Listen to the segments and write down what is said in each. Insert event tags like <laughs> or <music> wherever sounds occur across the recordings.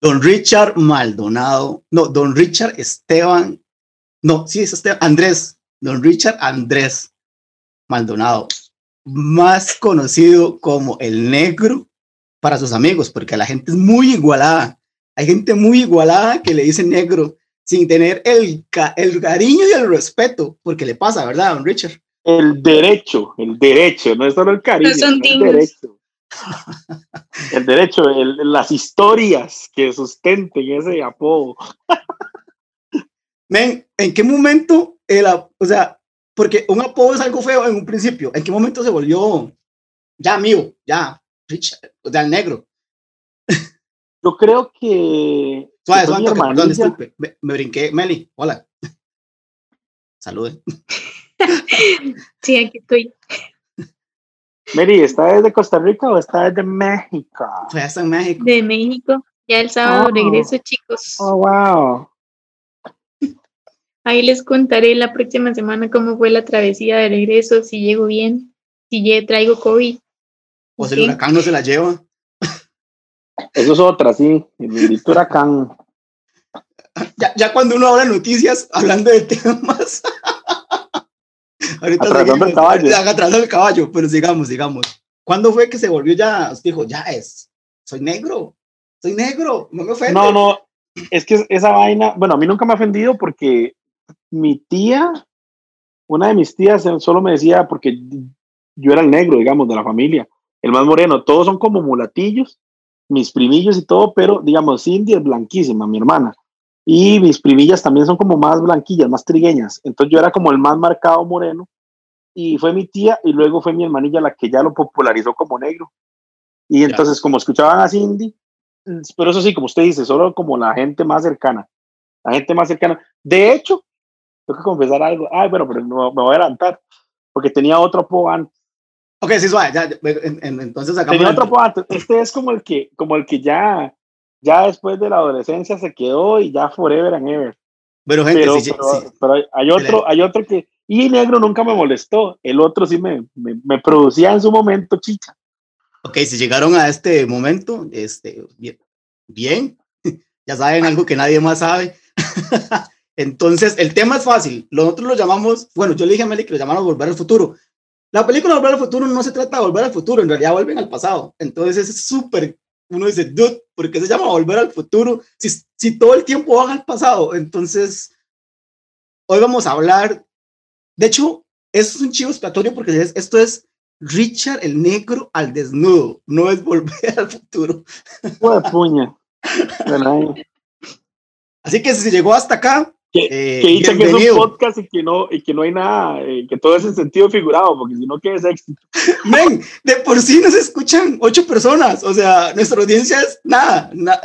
Don Richard Maldonado, no, Don Richard Esteban, no, sí es Esteban, Andrés, Don Richard Andrés Maldonado, más conocido como el negro para sus amigos, porque la gente es muy igualada. Hay gente muy igualada que le dice negro sin tener el, el cariño y el respeto, porque le pasa, ¿verdad, don Richard? El derecho, el derecho, no es solo el cariño, el derecho. <laughs> el derecho, las historias que sustenten ese apodo. Men, ¿en qué momento, el, o sea, porque un apodo es algo feo en un principio, ¿en qué momento se volvió ya mío, ya, Richard, o sea, el negro? <laughs> Yo creo que. Suave, suave, perdón, disculpe. Me, me, brinqué. Meli, hola. <laughs> Saluden. sí, aquí estoy. Meli, ¿está desde Costa Rica o está desde México? Ya está en México. De México. Ya el sábado oh. regreso, chicos. Oh, wow. Ahí les contaré la próxima semana cómo fue la travesía de regreso, si llego bien, si ya traigo COVID. O si el huracán no se la lleva. Eso es otra, sí, el huracán. Ya, ya cuando uno habla noticias, hablando de temas. Ahorita atrasando el caballo. Atrasando el caballo, pero sigamos, sigamos. ¿Cuándo fue que se volvió ya? Dijo, ya es, soy negro, soy negro, no me ofende. No, no, es que esa vaina, bueno, a mí nunca me ha ofendido porque mi tía, una de mis tías solo me decía, porque yo era el negro, digamos, de la familia, el más moreno, todos son como mulatillos, mis primillos y todo, pero digamos, Cindy es blanquísima, mi hermana. Y mis primillas también son como más blanquillas, más trigueñas. Entonces yo era como el más marcado moreno. Y fue mi tía y luego fue mi hermanilla la que ya lo popularizó como negro. Y entonces como escuchaban a Cindy, pero eso sí, como usted dice, solo como la gente más cercana. La gente más cercana. De hecho, tengo que confesar algo. Ay, bueno, pero no, me voy a adelantar. Porque tenía otro apodo antes. Ok, sí, suave. Ya, entonces acá. Tenía otro apodo antes. Este es como el que, como el que ya, ya después de la adolescencia se quedó y ya forever and ever. Pero, gente, pero, sí, pero, sí. pero hay otro, hay otro que. Y negro nunca me molestó. El otro sí me, me, me producía en su momento chicha. Ok, si llegaron a este momento, este, bien, bien. <laughs> ya saben algo que nadie más sabe. <laughs> Entonces, el tema es fácil. Nosotros lo llamamos, bueno, yo le dije a Meli que lo llamamos Volver al Futuro. La película Volver al Futuro no se trata de volver al futuro, en realidad vuelven al pasado. Entonces es súper, uno dice, dude, ¿por qué se llama Volver al Futuro? Si, si todo el tiempo van al pasado. Entonces, hoy vamos a hablar, de hecho, esto es un chivo expiatorio porque es, esto es Richard el negro al desnudo, no es volver al futuro. puña. <laughs> Así que si llegó hasta acá, que, eh, que dice que es un podcast y que no, y que no hay nada, eh, que todo es en sentido figurado, porque si no, ¿qué es éxito? <laughs> Men, de por sí nos escuchan ocho personas, o sea, nuestra audiencia es nada, nada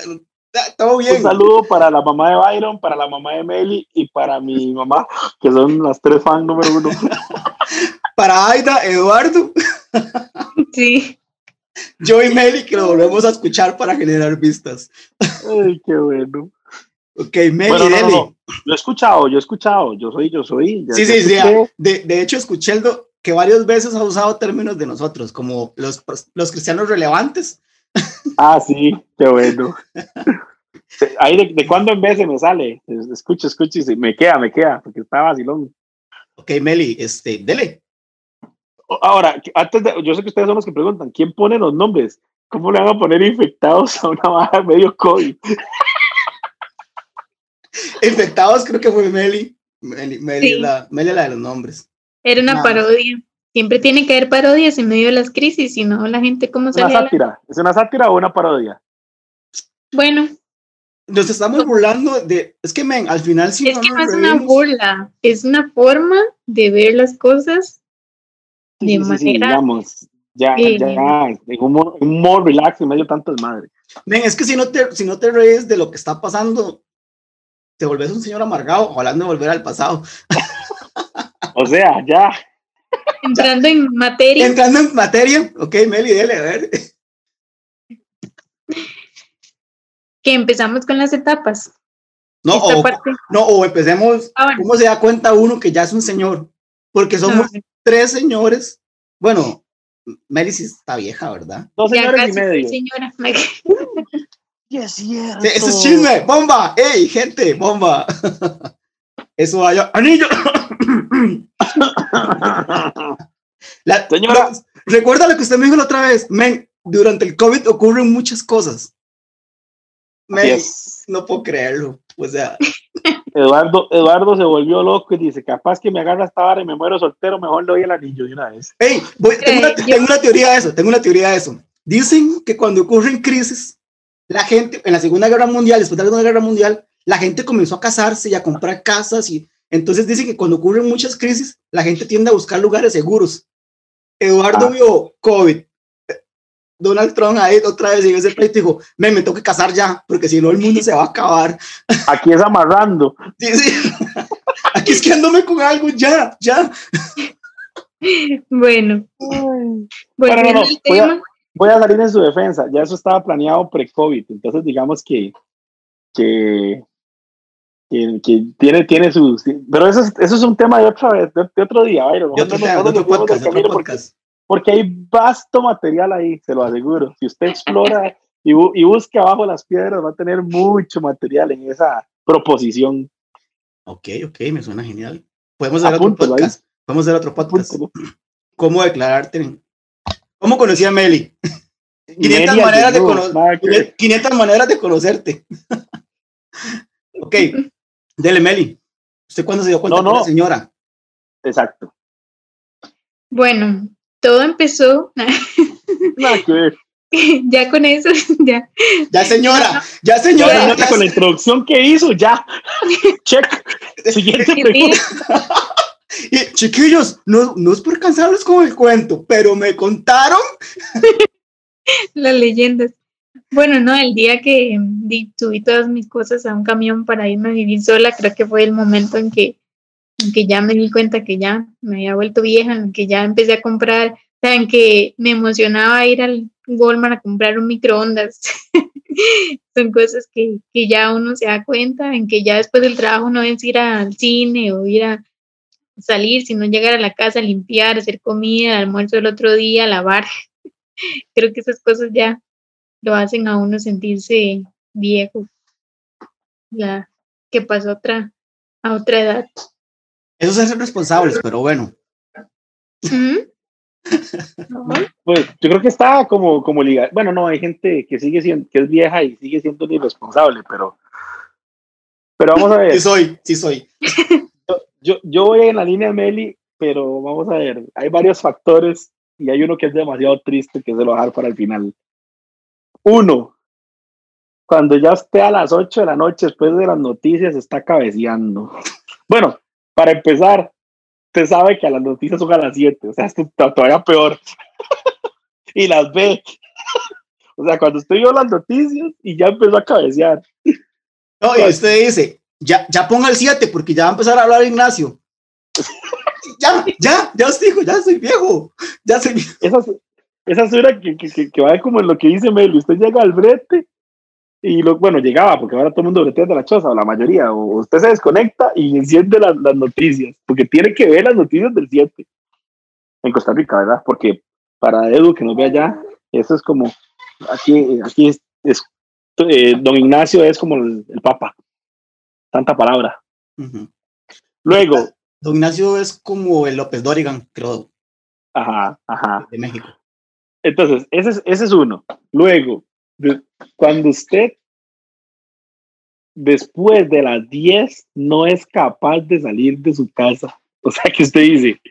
todo bien. Un saludo para la mamá de Byron, para la mamá de Meli y para mi mamá, que son las tres fans número uno. <laughs> para Aida, Eduardo. Sí. Yo y Meli, que lo volvemos a escuchar para generar vistas. Ay, qué bueno. Ok, Meli, bueno, no, no, Yo he escuchado, yo he escuchado, yo soy, yo soy. sí, sí, sí. De, de, hecho, escuché el do, que varias veces ha usado términos de nosotros, como los, los cristianos relevantes. <laughs> Ah, sí, qué bueno. Ahí de, de cuando en vez se me sale. Escucho, escucho y me queda, me queda, porque está vacilón. Ok, Meli, este, dele. Ahora, antes de, yo sé que ustedes son los que preguntan, ¿quién pone los nombres? ¿Cómo le van a poner infectados a una baja medio COVID? Infectados creo que fue Meli. Meli, Meli, sí. la, Meli la de los nombres. Era una Nada. parodia. Siempre tiene que haber parodias en medio de las crisis, si no la gente cómo se... ¿Es una sátira? La... ¿Es una sátira o una parodia? Bueno. Nos estamos burlando de... Es que, men, al final sí... Es no que no es una burla, es una forma de ver las cosas de sí, manera... Sí, digamos, ya, eh, ya, en humor, humor relax en medio de tanto desmadre. Men, es que si no, te, si no te reís de lo que está pasando, te volvés un señor amargado, hablando de volver al pasado. o sea, ya. Entrando en materia. Entrando en materia. Ok, Meli, dele, a ver. Que empezamos con las etapas. No, o, no, o empecemos. Ah, bueno. ¿Cómo se da cuenta uno que ya es un señor? Porque somos no. tres señores. Bueno, Meli sí está vieja, ¿verdad? Dos señores y medio. Señora. Sí, es cierto. Sí, Eso es chisme, bomba, ey, gente, bomba. <laughs> Eso vaya, anillo. <coughs> La- Señora. lo- recuerda lo que usted me dijo la otra vez, men, durante el COVID ocurren muchas cosas. Men, no puedo creerlo. O sea, Eduardo, Eduardo se volvió loco y dice, capaz que me agarra esta vara y me muero soltero, mejor le doy el anillo de una vez. hey, voy- tengo, una, tengo una teoría de eso, tengo una teoría de eso. Dicen que cuando ocurren crisis, la gente, en la Segunda Guerra Mundial, después de la Segunda Guerra Mundial, la gente comenzó a casarse y a comprar casas y entonces dicen que cuando ocurren muchas crisis, la gente tiende a buscar lugares seguros. Eduardo Ah. vio COVID. Donald Trump ahí otra vez en ese pleito dijo, me, me tengo que casar ya, porque si no el mundo se va a acabar. <laughs> Aquí es amarrando. Sí, sí. Aquí es que andome con algo ya, ya. Bueno, Bueno, volviendo no, al voy a- tema. Voy a salir en su defensa. Ya eso estaba planeado pre-COVID. Entonces, digamos que, que, que, que tiene, tiene sus... Pero eso es, eso es un tema de otra vez, de, de otro día. Byron. De otro, No no podcast, otro porque- hay vasto material ahí, se lo aseguro. Si usted explora y, bu- y busca abajo las piedras, va a tener mucho material en esa proposición. Ok, ok, me suena genial. Podemos hacer otro ahí. podcast. Podemos hacer otro podcast. ¿Cómo declararte? ¿Cómo conocí a Meli? 500 Media maneras de cono- nada que ver. 500 maneras de conocerte. <laughs> ok, dele Meli. ¿Usted cuándo se dio cuenta No, era no. señora? Exacto. Bueno, todo empezó, <laughs> Nada que ver. <laughs> ya con eso, ya. Ya señora, ya Ya, señora. señora, ya con la introducción que hizo, ya. Check. Siguiente pregunta. Y, chiquillos, no, no es por cansarlos con el cuento, pero me contaron. <laughs> las leyendas. Bueno, no, el día que mm, di- subí todas mis cosas a un camión para irme a vivir sola, creo que fue el momento en que, en que ya me di cuenta que ya me había vuelto vieja, en que ya empecé a comprar, o sea, en que me emocionaba ir al Walmart a comprar un microondas. <laughs> Son cosas que, que ya uno se da cuenta, en que ya después del trabajo no es ir al cine o ir a salir, sino llegar a la casa, limpiar, hacer comida, almuerzo el otro día, lavar. <laughs> Creo que esas cosas ya lo hacen a uno sentirse viejo. Ya que pasó otra, a otra edad. Eso es ser responsables, pero bueno. Ujú. <laughs> Pues yo creo que está como, como liga. Bueno, no, hay gente que sigue siendo, que es vieja y sigue siendo irresponsable, pero, pero vamos a ver. Sí soy, sí soy. <laughs> Yo, yo voy en la línea de Meli, pero vamos a ver. Hay varios factores y hay uno que es demasiado triste que se lo voy a dejar para el final. Uno, cuando ya esté a las 8 de la noche después de las noticias está cabeceando. <laughs> Bueno, para empezar, usted sabe que a las noticias son a las 7, o sea, está todavía peor. <laughs> y las ve. <laughs> o sea, cuando usted vio las noticias y ya empezó a cabecear. No, y usted dice, ya, ya ponga el 7 porque ya va a empezar a hablar Ignacio. <laughs> ya, ya, ya os digo, ya soy viejo. Ya soy viejo. Esa, es- esa es una que, que, que, que va como en lo que dice Meli. Usted llega al brete y, lo, bueno, llegaba, porque ahora todo el mundo bretea de la choza, o la mayoría, o usted se desconecta y enciende las, las noticias, porque tiene que ver las noticias del 7 en Costa Rica, ¿verdad? Porque para Edu, que nos ve allá, eso es como, aquí, aquí es, es, eh, don Ignacio es como el, el papa, tanta palabra. Ujú. Luego, Don Ignacio es como el López Dorigan, creo, ajá, ajá. de México. Entonces, ese es, ese es uno. Luego, de- cuando usted después de las 10 no es capaz de salir de su casa. O sea, que usted dice,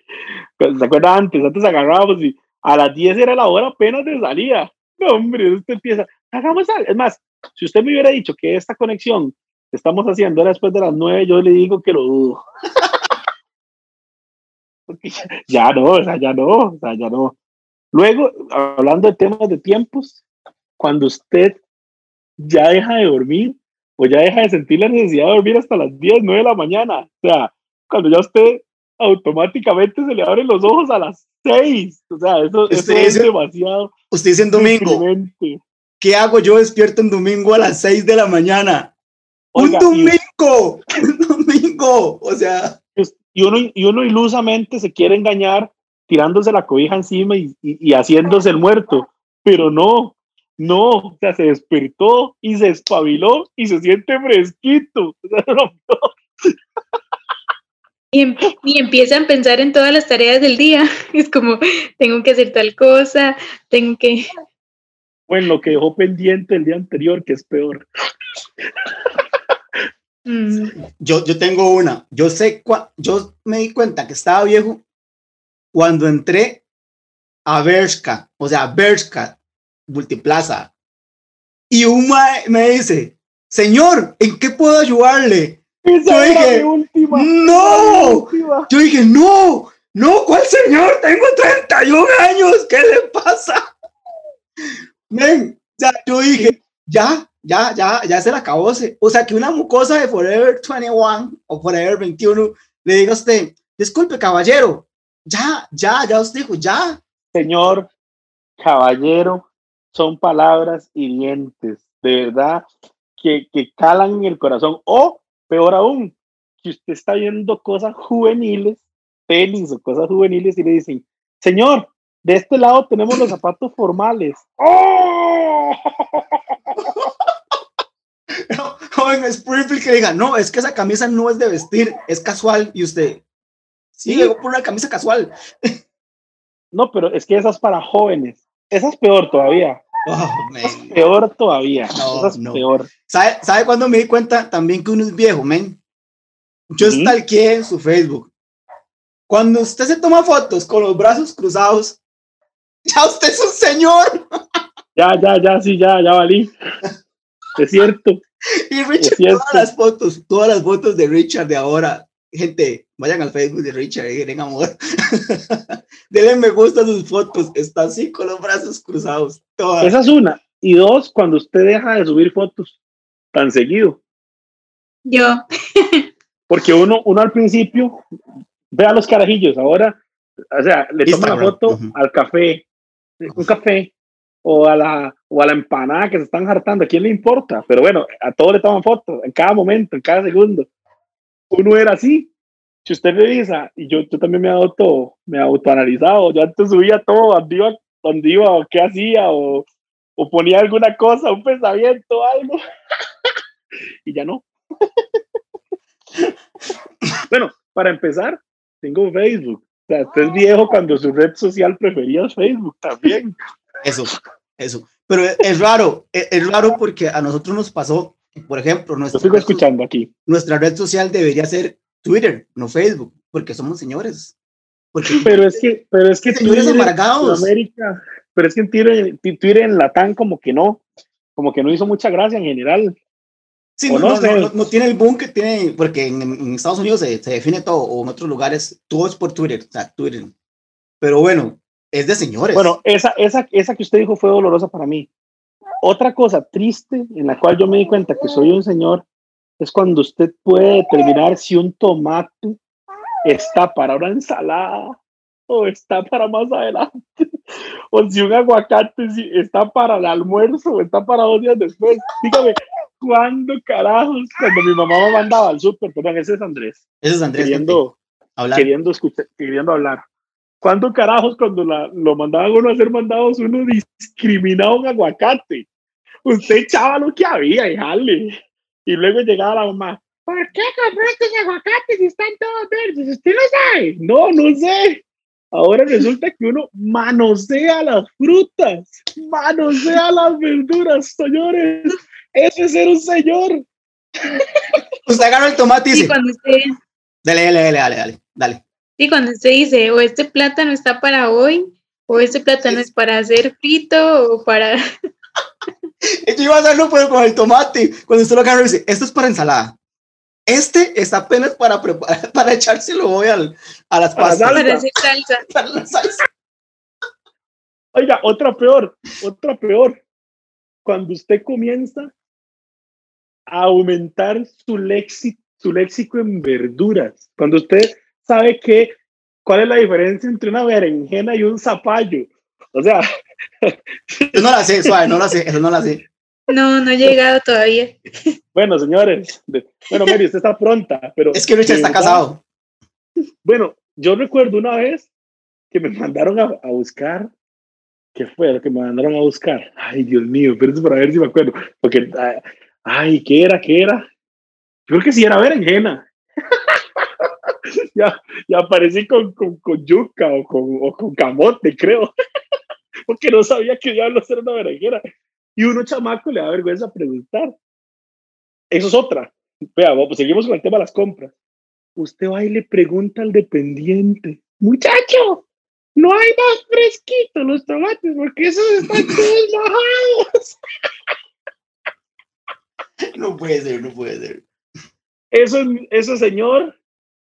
¿se acuerda antes? Antes agarrábamos y a las 10 era la hora apenas de salida. No, hombre, usted empieza, hagamos algo. Es más, si usted me hubiera dicho que esta conexión estamos haciendo era después de las 9, yo le digo que lo dudo. <laughs> Porque ya- no, o sea, ya no, o sea, ya no. Luego, hablando de temas de tiempos, cuando usted ya deja de dormir o ya deja de sentir la necesidad de dormir hasta las 10, 9 de la mañana, o sea, cuando ya usted automáticamente se le abren los ojos a las 6, o sea, eso, es demasiado Usted dice en domingo. ¿qué hago yo despierto en domingo a las 6 de la mañana? Oiga, ¡Un y- domingo! <laughs> ¡Un domingo! O sea, y uno, y uno ilusamente se quiere engañar tirándose la cobija encima y, y- y haciéndose el muerto, pero no, No, o sea, se despertó y se espabiló y se siente fresquito. <laughs> Em, y, empieza a pensar en todas las tareas del día. <laughs> Es como, tengo que hacer tal cosa, tengo que... Bueno, lo que dejó pendiente el día anterior, que es peor. Mm. Yo, yo tengo una. Yo sé, yo me di cuenta que estaba viejo cuando entré a Bershka, o sea, Bershka, Multiplaza, y un me dice, señor, ¿en qué puedo ayudarle? yo dije, no, yo dije, no, no, ¿cuál señor? Tengo 31 años, ¿qué le pasa? Men, ya, yo dije, ya, ya, ya, ya se la acabó. O sea, que una mucosa de Forever 21 o Forever 21 le diga a usted, disculpe, caballero, ya, ya, ya os dijo, ya. Señor, caballero, son palabras hirientes, de verdad, que, que calan en el corazón. O, peor aún, que usted está viendo cosas juveniles, pelis o cosas juveniles y le dicen, señor, de este lado tenemos los zapatos formales. ¡Oh! <laughs> No, <laughs> joven Springfield que diga, no, es que esa camisa no es de vestir, es casual. Y usted, sí, llegó por una camisa casual. No, pero es que esa es para jóvenes. Esa es peor todavía. <laughs> Oh, es peor todavía. No, es peor. ¿Sabe, ¿Sabe cuándo me di cuenta también que uno es viejo, men? Yo uh en su Facebook. Cuando usted se toma fotos con los brazos cruzados, <laughs> ya usted es un señor. Ya, ya, ya, sí, ya, ya valí. Es cierto. <laughs> Y Richard, todas las fotos, todas las fotos de Richard de ahora, gente, vayan al Facebook de Richard y den amor. <laughs> Denle me gusta a sus fotos, está así con los brazos cruzados. Todas. Esa es una. Y dos, cuando usted deja de subir fotos tan seguido. Yo. Porque uno, uno al principio ve a los carajillos, ahora, o sea, le toma la foto al café, un café, o a, la, o a la empanada que se están hartando, ¿a quién le importa? Pero bueno, a todos le toman fotos, en cada momento, en cada segundo. Uno era así. Si usted revisa, y yo, yo también me auto, me autoanalizado, yo antes subía todo, dónde iba, dónde iba o qué hacía, o, o ponía alguna cosa, un pensamiento, algo, <laughs> y ya no. <laughs> bueno, para empezar, tengo Facebook. O sea, usted es viejo cuando su red social prefería Facebook también. Eso, eso. Pero es raro, es, raro porque a nosotros nos pasó, por ejemplo, nuestra, sigo escuchando aquí. nuestra red social debería ser Twitter, no Facebook, porque somos señores. Porque <laughs> pero es que, pero es que señores amargados. América, pero es que en Twitter, Twitter en Latam como que no, como que no hizo mucha gracia en general. Sí, no, no, no, tiene el boom que tiene, porque en, Estados Unidos se, se, define todo, o en otros lugares, todo es por Twitter, o sea, Twitter. Pero bueno, es de señores. Bueno, esa, esa, esa que usted dijo fue dolorosa para mí. Otra cosa triste en la cual yo me di cuenta que soy un señor es cuando usted puede determinar si un tomate está para una ensalada o está para más adelante, o si un aguacate está para el almuerzo o está para dos días después. Dígame, ¿cuándo carajos? Cuando mi mamá me mandaba al súper, perdón, ese es Andrés. Ese es Andrés. Queriendo, hablar. Queriendo, escuchar, queriendo hablar. ¿Cuándo carajos cuando la, lo mandaban uno a hacer mandados uno discriminaba un aguacate? Usted echaba lo que había y jale. Y luego llegaba la mamá, ¿por qué compraste aguacates si están todos verdes? ¿Usted no sabe? No, no sé. Ahora resulta que uno manosea las frutas, manosea las verduras, señores. Ese es ser un señor. Usted agarra el tomate y dice. cuando usted... Dale, dale, dale, dale, dale, dale. Sí, cuando usted dice, o este plátano está para hoy, o este plátano es para hacer frito, o para... <laughs> Yo iba a hacerlo pero con el tomate. Cuando usted lo agarra y dice, esto es para ensalada. Este está apenas para preparar, <laughs> para echárselo hoy al, a las pastas. Para hacer salsa. <laughs> Para la salsa. Oiga, otra peor, otra peor. Cuando usted comienza a aumentar su léxico, su léxico en verduras, cuando usted sabe que, cuál es la diferencia entre una berenjena y un zapallo. O sea. Yo no la sé, suave, no la sé, eso no la sé. No, no he llegado todavía. Bueno, señores, bueno, Mary, usted está pronta, pero. Es que Richard está casado. Bueno, yo recuerdo una vez que me mandaron a, a buscar ¿Qué fue lo que me mandaron a buscar? Ay, Dios mío, pero es para ver si me acuerdo. Porque, ah, ay, ¿qué era? ¿Qué era? Yo creo que sí era berenjena. <laughs> ya, ya aparecí con, con, con yuca o con, o con camote, creo. <laughs> Porque no sabía que diablos era una berenjena. Y uno chamaco le da vergüenza preguntar. Eso es otra. Vea, pues seguimos con el tema de las compras. Usted va y le pregunta al dependiente, muchacho, no hay más fresquitos los tomates porque esos están <laughs> todos bajados. No puede ser, no puede ser. Eso, eso señor,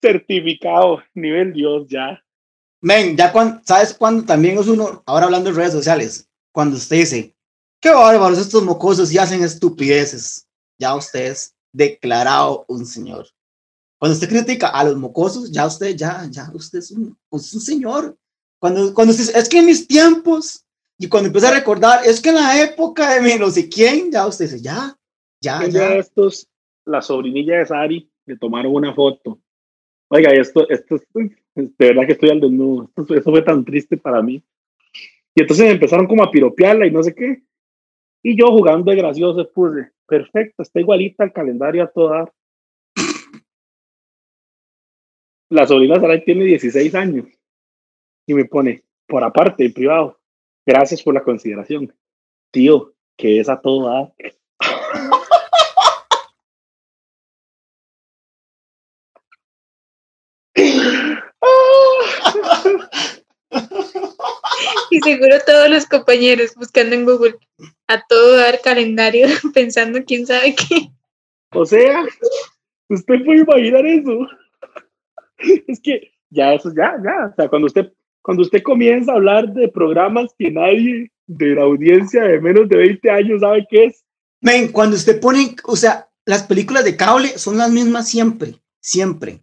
certificado, nivel Dios ya. Men, ya cuando, ¿sabes cuándo también es uno, ahora hablando de redes sociales, cuando usted dice, qué bárbaros estos mocosos y hacen estupideces, ya usted es declarado un señor. Cuando usted critica a los mocosos, ya usted, ya, ya, usted es un, un señor. Cuando, cuando usted es que en mis tiempos, y cuando empieza a recordar, es que en la época de mi no sé quién, ya usted dice, ya, ya, ya. estos, la sobrinilla de Sari, le tomaron una foto. Oiga, esto, esto, de verdad que estoy al desnudo. Esto, eso fue tan triste para mí. Y entonces empezaron como a piropearla y no sé qué. Y yo jugando de gracioso puse, perfecto, está igualita al calendario a toda. La sobrina Sara tiene 16 años y me pone, por aparte, en privado, gracias por la consideración. Tío, que es a todo <laughs> seguro todos los compañeros buscando en Google a todo dar calendario, <laughs> pensando quién sabe qué. O sea, usted puede imaginar eso. Es que ya eso, ya, ya. O sea, cuando usted, cuando usted comienza a hablar de programas que nadie de la audiencia de menos de 20 años sabe qué es. Men, cuando usted pone, o sea, las películas de cable son las mismas siempre, siempre.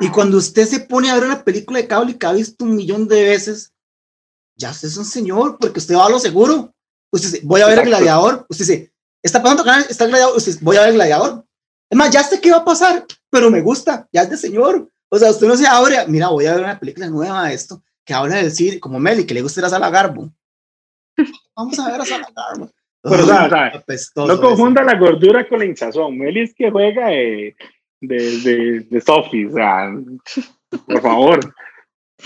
Y cuando usted se pone a ver una película de cable que ha visto un millón de veces, ya usted es un señor, porque usted va a lo seguro. Usted dice, voy a ver el gladiador. Usted dice, está pasando canal, está el gladiador. Usted dice, voy a ver el gladiador. Es más, ya sé qué va a pasar, pero me gusta, ya es de señor. O sea, usted no se abre, mira, voy a ver una película nueva de esto, que habla del cine, como Meli, que le gusta ir a Sala Garbo. <laughs> Vamos a ver a Sala Garbo. Pero, no confunda la gordura con la hinchazón. Meli es que juega de, de, de, de Sophie, o sea, por favor.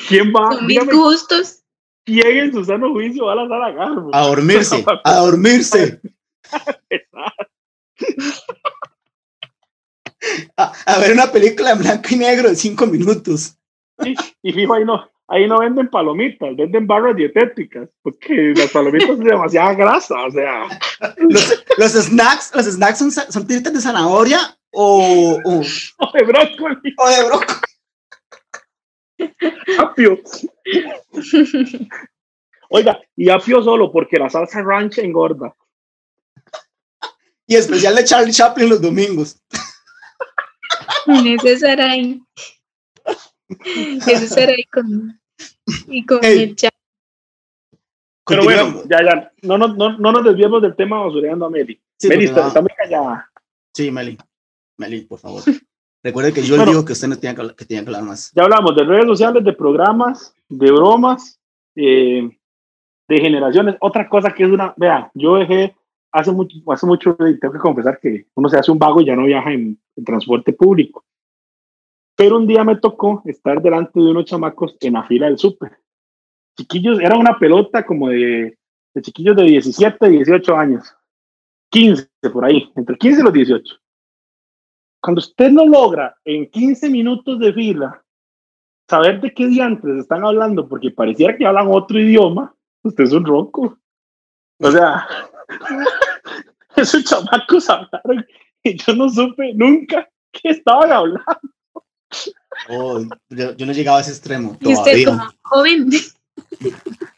¿Quién va? Son mis gustos. ¿Quién en su sano juicio va a la sala Garbo? A dormirse, a dormirse. <laughs> a, a, ver una película en blanco y negro de cinco minutos. Sí, y fijo, ahí no, ahí no venden palomitas, venden barras dietéticas, porque las palomitas son demasiada grasa, o sea. Los, los snacks, los snacks son, son tiritas de zanahoria o, o, <laughs> o de brócoli. O de brócoli. Apio. Oiga, y apio solo porque la salsa ranch engorda. Y especial de Charlie Chaplin los domingos. Ese Sarai con, y con hey. el chat. Pero bueno, ya, ya, no, no, no, no nos desviemos del tema basureando a Meli. Sí, Meli, está, está, muy callada. Sí, Meli. Meli, por favor. Recuerde que yo bueno, le digo que usted no tenía que, que, tenía que hablar más. Ya hablamos de redes sociales, de programas, de bromas, eh, de generaciones. Otra cosa que es una, vea, yo dejé hace mucho, hace mucho, tengo que confesar que uno se hace un vago y ya no viaja en, en transporte público. Pero un día me tocó estar delante de unos chamacos en la fila del súper. Chiquillos, era una pelota como de, de chiquillos de 17, 18 años. 15 por ahí, entre 15 y los 18 cuando usted no logra en 15 minutos de fila saber de qué diantres están hablando, porque pareciera que hablan otro idioma, usted es un ronco. O sea, <laughs> esos chamacos hablaron y yo no supe nunca qué estaban hablando. Oh, yo, yo, no llegaba a ese extremo. Y usted como joven.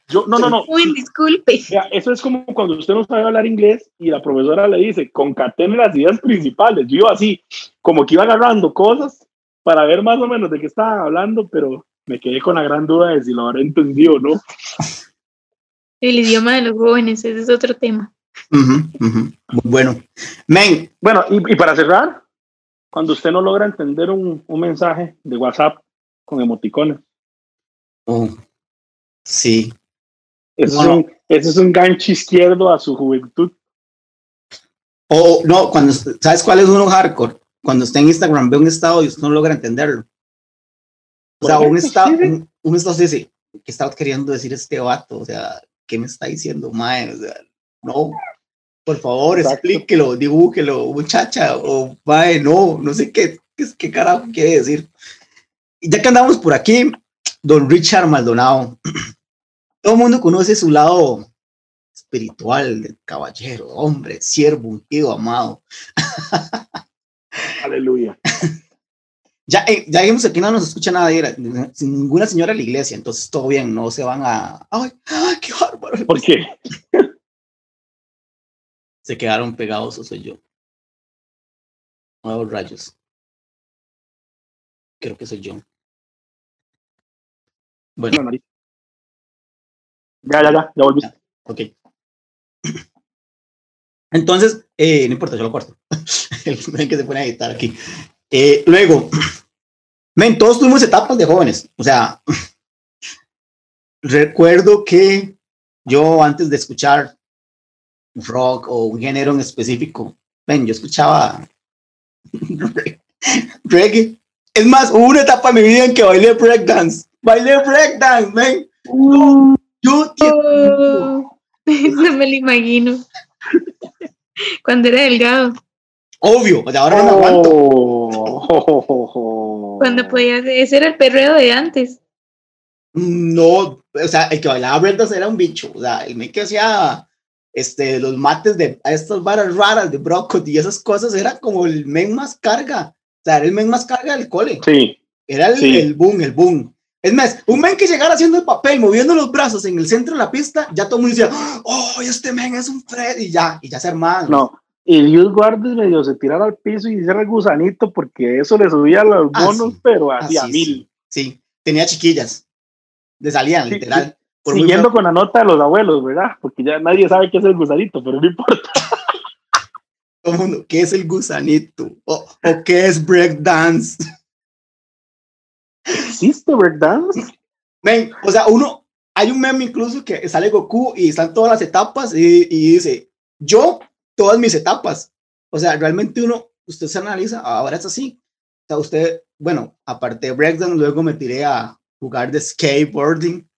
Yo, no, no, no. <laughs> Uy, disculpe. O sea, eso es como cuando usted no sabe hablar inglés y la profesora le dice, concatene las ideas principales. Yo iba así, como que iba agarrando cosas para ver más o menos de qué estaba hablando, pero me quedé con la gran duda de si lo habré entendido o no. El idioma de los jóvenes, ese es otro tema. Uh -huh, uh -huh. Bueno, men. Bueno, y, y, para cerrar, cuando usted no logra entender un, un mensaje de WhatsApp con emoticones. Oh, sí. Eso, es un, Ese es un gancho izquierdo a su juventud. O no, cuando, ¿sabes cuál es uno hardcore? Cuando está en Instagram, ve un estado y usted no logra entenderlo. O sea, un estado, un, un estado dice, ¿qué estaba queriendo decir este vato? O sea, ¿qué me está diciendo, mae? O sea, no, por favor, Exacto. explíquelo, dibúquelo, muchacha, o mae, no, no sé qué, qué, qué carajo quiere decir. Y ya que andamos por aquí, don Richard Maldonado, <clears throat> todo el mundo conoce su lado espiritual del caballero, hombre, siervo, ungido, amado. <laughs> Aleluya. <laughs> Ya, eh, ya vimos que aquí no nos escucha nadie, la- sin ninguna señora de la iglesia, entonces todo bien, no se van a. ¡Ay, ay qué bárbaro! ¿Por qué? <laughs> Se quedaron pegados, o soy yo. Nuevos rayos. Creo que soy yo. Bueno. Ya, ya, ya, ya volviste. ok. <clears throat> Entonces, eh, no importa, yo lo corto. <laughs> <laughs> El que se pone a editar aquí. Eh, luego, <clears throat> men, todos tuvimos etapas de jóvenes. O sea, <clears throat> recuerdo que yo antes de escuchar rock o un género en específico, ven, yo escuchaba <laughs> reggae. Es más, hubo una etapa de mi vida en que bailé breakdance. Bailé breakdance, men. No, yo <laughs> no me lo imagino. Cuando era delgado, Obvio, o sea, ahora no me aguanto. Oh. cuando podía hacer, ese era el perreo de antes. No, o sea, el que bailaba breakdance era un bicho. O sea, el men que hacía este, los mates de estas varas raras de brócoli y esas cosas era como el men más carga. O sea, era el men más carga del cole. Sí, Era el, Sí. el boom, el boom. Es más, un men que llegara haciendo el papel, moviendo los brazos en el centro de la pista, ya todo el mundo decía, oh, este men es un Fred, y ya, y ya se armaban. no. Y Dios guarde medio se tirara al piso y hiciera el gusanito porque eso le subía los Ah, bonos, sí. pero Ah, hacía sí, mil. sí, sí, tenía chiquillas. Le salían, Sí, literal. Por Siguiendo con la nota de los abuelos, ¿verdad? Porque ya nadie sabe qué es el gusanito, pero no importa. <laughs> todo el mundo, ¿qué es el gusanito? ¿O, o qué es breakdance? ¿Existe breakdance? Men, o sea, uno, hay un meme incluso que sale Goku y están todas las etapas y, y dice, yo, todas mis etapas. O sea, realmente uno, usted se analiza, ahora es así. O sea, usted, bueno, aparte de breakdance, luego me tiré a jugar de skateboarding.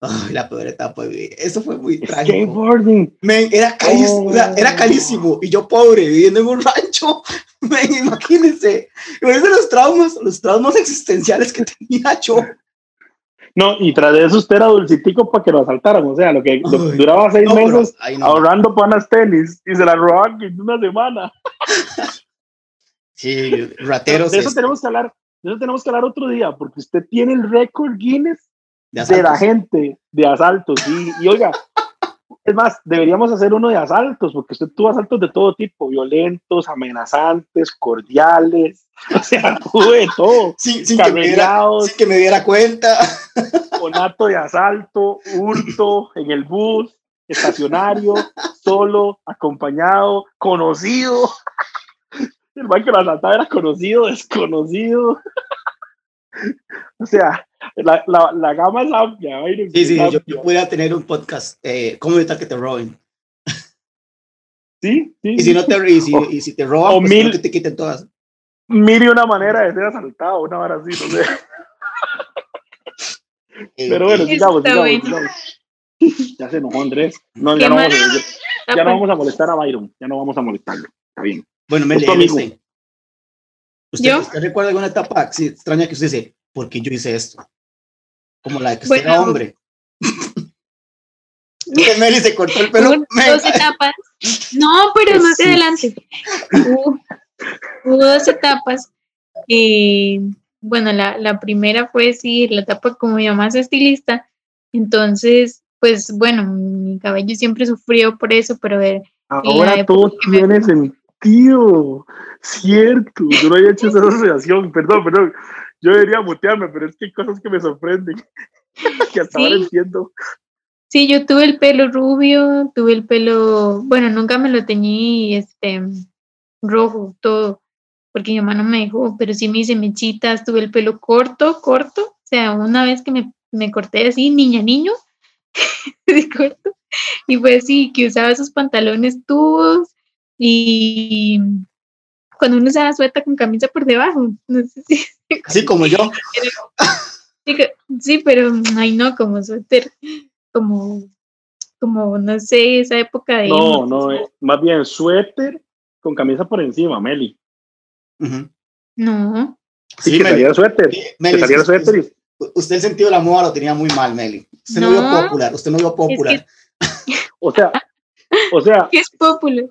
Ay, la peor etapa de vida. Eso fue muy trágico. Skateboarding. Era carísimo, o sea, era Oh. carísimo. Y yo pobre, viviendo en un rancho. <laughs> Men, imagínense. Imagínense los traumas, los traumas existenciales que tenía yo. No, y tras de eso usted era dulcitico para que lo asaltaran. O sea, lo que duraba seis No, meses no. ahorrando para unas tenis y se las robaban en una semana. Sí, rateros. de eso este, tenemos que hablar. De eso tenemos que hablar otro día, porque usted tiene el récord Guinness de de la gente de asaltos. Y, y oiga, es más, deberíamos hacer uno de asaltos, porque usted tuvo asaltos de todo tipo, violentos, amenazantes, cordiales, <laughs> o sea, tuvo de todo. <laughs> Sí, sin que, me diera, sin que me diera cuenta. <laughs> conato de asalto, hurto en el bus, estacionario, solo, acompañado, conocido. El man que lo asaltaba era conocido, desconocido. O sea, la, la, la gama es amplia. Byron, Sí, sí, yo, yo pudiera tener un podcast. Eh, ¿Cómo evitar que te roben? Sí, sí. Y si no te, y si, O- y si te roban, o pues mil- que te quiten todas. Mil y una manera de ser asaltado, una hora así, no sé. <laughs> Pero bueno, sigamos, bueno. sigamos. Ya se enojó Andrés. No, ya no, vamos, a- ya no vamos a molestar a Byron. Ya no vamos a molestarlo. Está bien. bueno, me este. ¿Usted, ¿Yo? ¿Usted recuerda alguna etapa sí, extraña que usted dice, ¿por qué yo hice esto? Como la de que usted era Bueno. hombre. <laughs> Que Meli se cortó el pelo. Dos etapas. No, pero más Sí. adelante. Hubo, hubo dos etapas. Eh, bueno, la, la primera fue sí, la etapa como mi mamá es estilista. Entonces, pues bueno, mi cabello siempre sufrió por eso, pero eh, Ahora todo me- tiene sentido. Cierto. Yo no había hecho esa asociación. Perdón, perdón. Yo debería mutearme, pero es que hay cosas que me sorprenden. <laughs> que hasta ahora Sí. entiendo. sí, yo tuve el pelo rubio, tuve el pelo, bueno, nunca me lo teñí este rojo, todo, porque mi mamá no me dejó, pero sí me hice mechitas, tuve el pelo corto, corto, o sea, una vez que me, me corté así, niña, niño, <laughs> corto, y pues sí, que usaba esos pantalones tubos y cuando uno usaba sueta con camisa por debajo, no sé si... Así <laughs> como yo. Sí, pero ay no, como suéter, como, como no sé, esa época de... No, no, eh, más bien suéter con camisa por encima, Meli. No. Sí, que salía el suéter. Meli, que salía el suéter y Usted el sentido de la moda lo tenía muy mal, Meli. Usted no, No. vio popular, usted no vio popular. O sea, o sea, <laughs> ¿Qué es popular?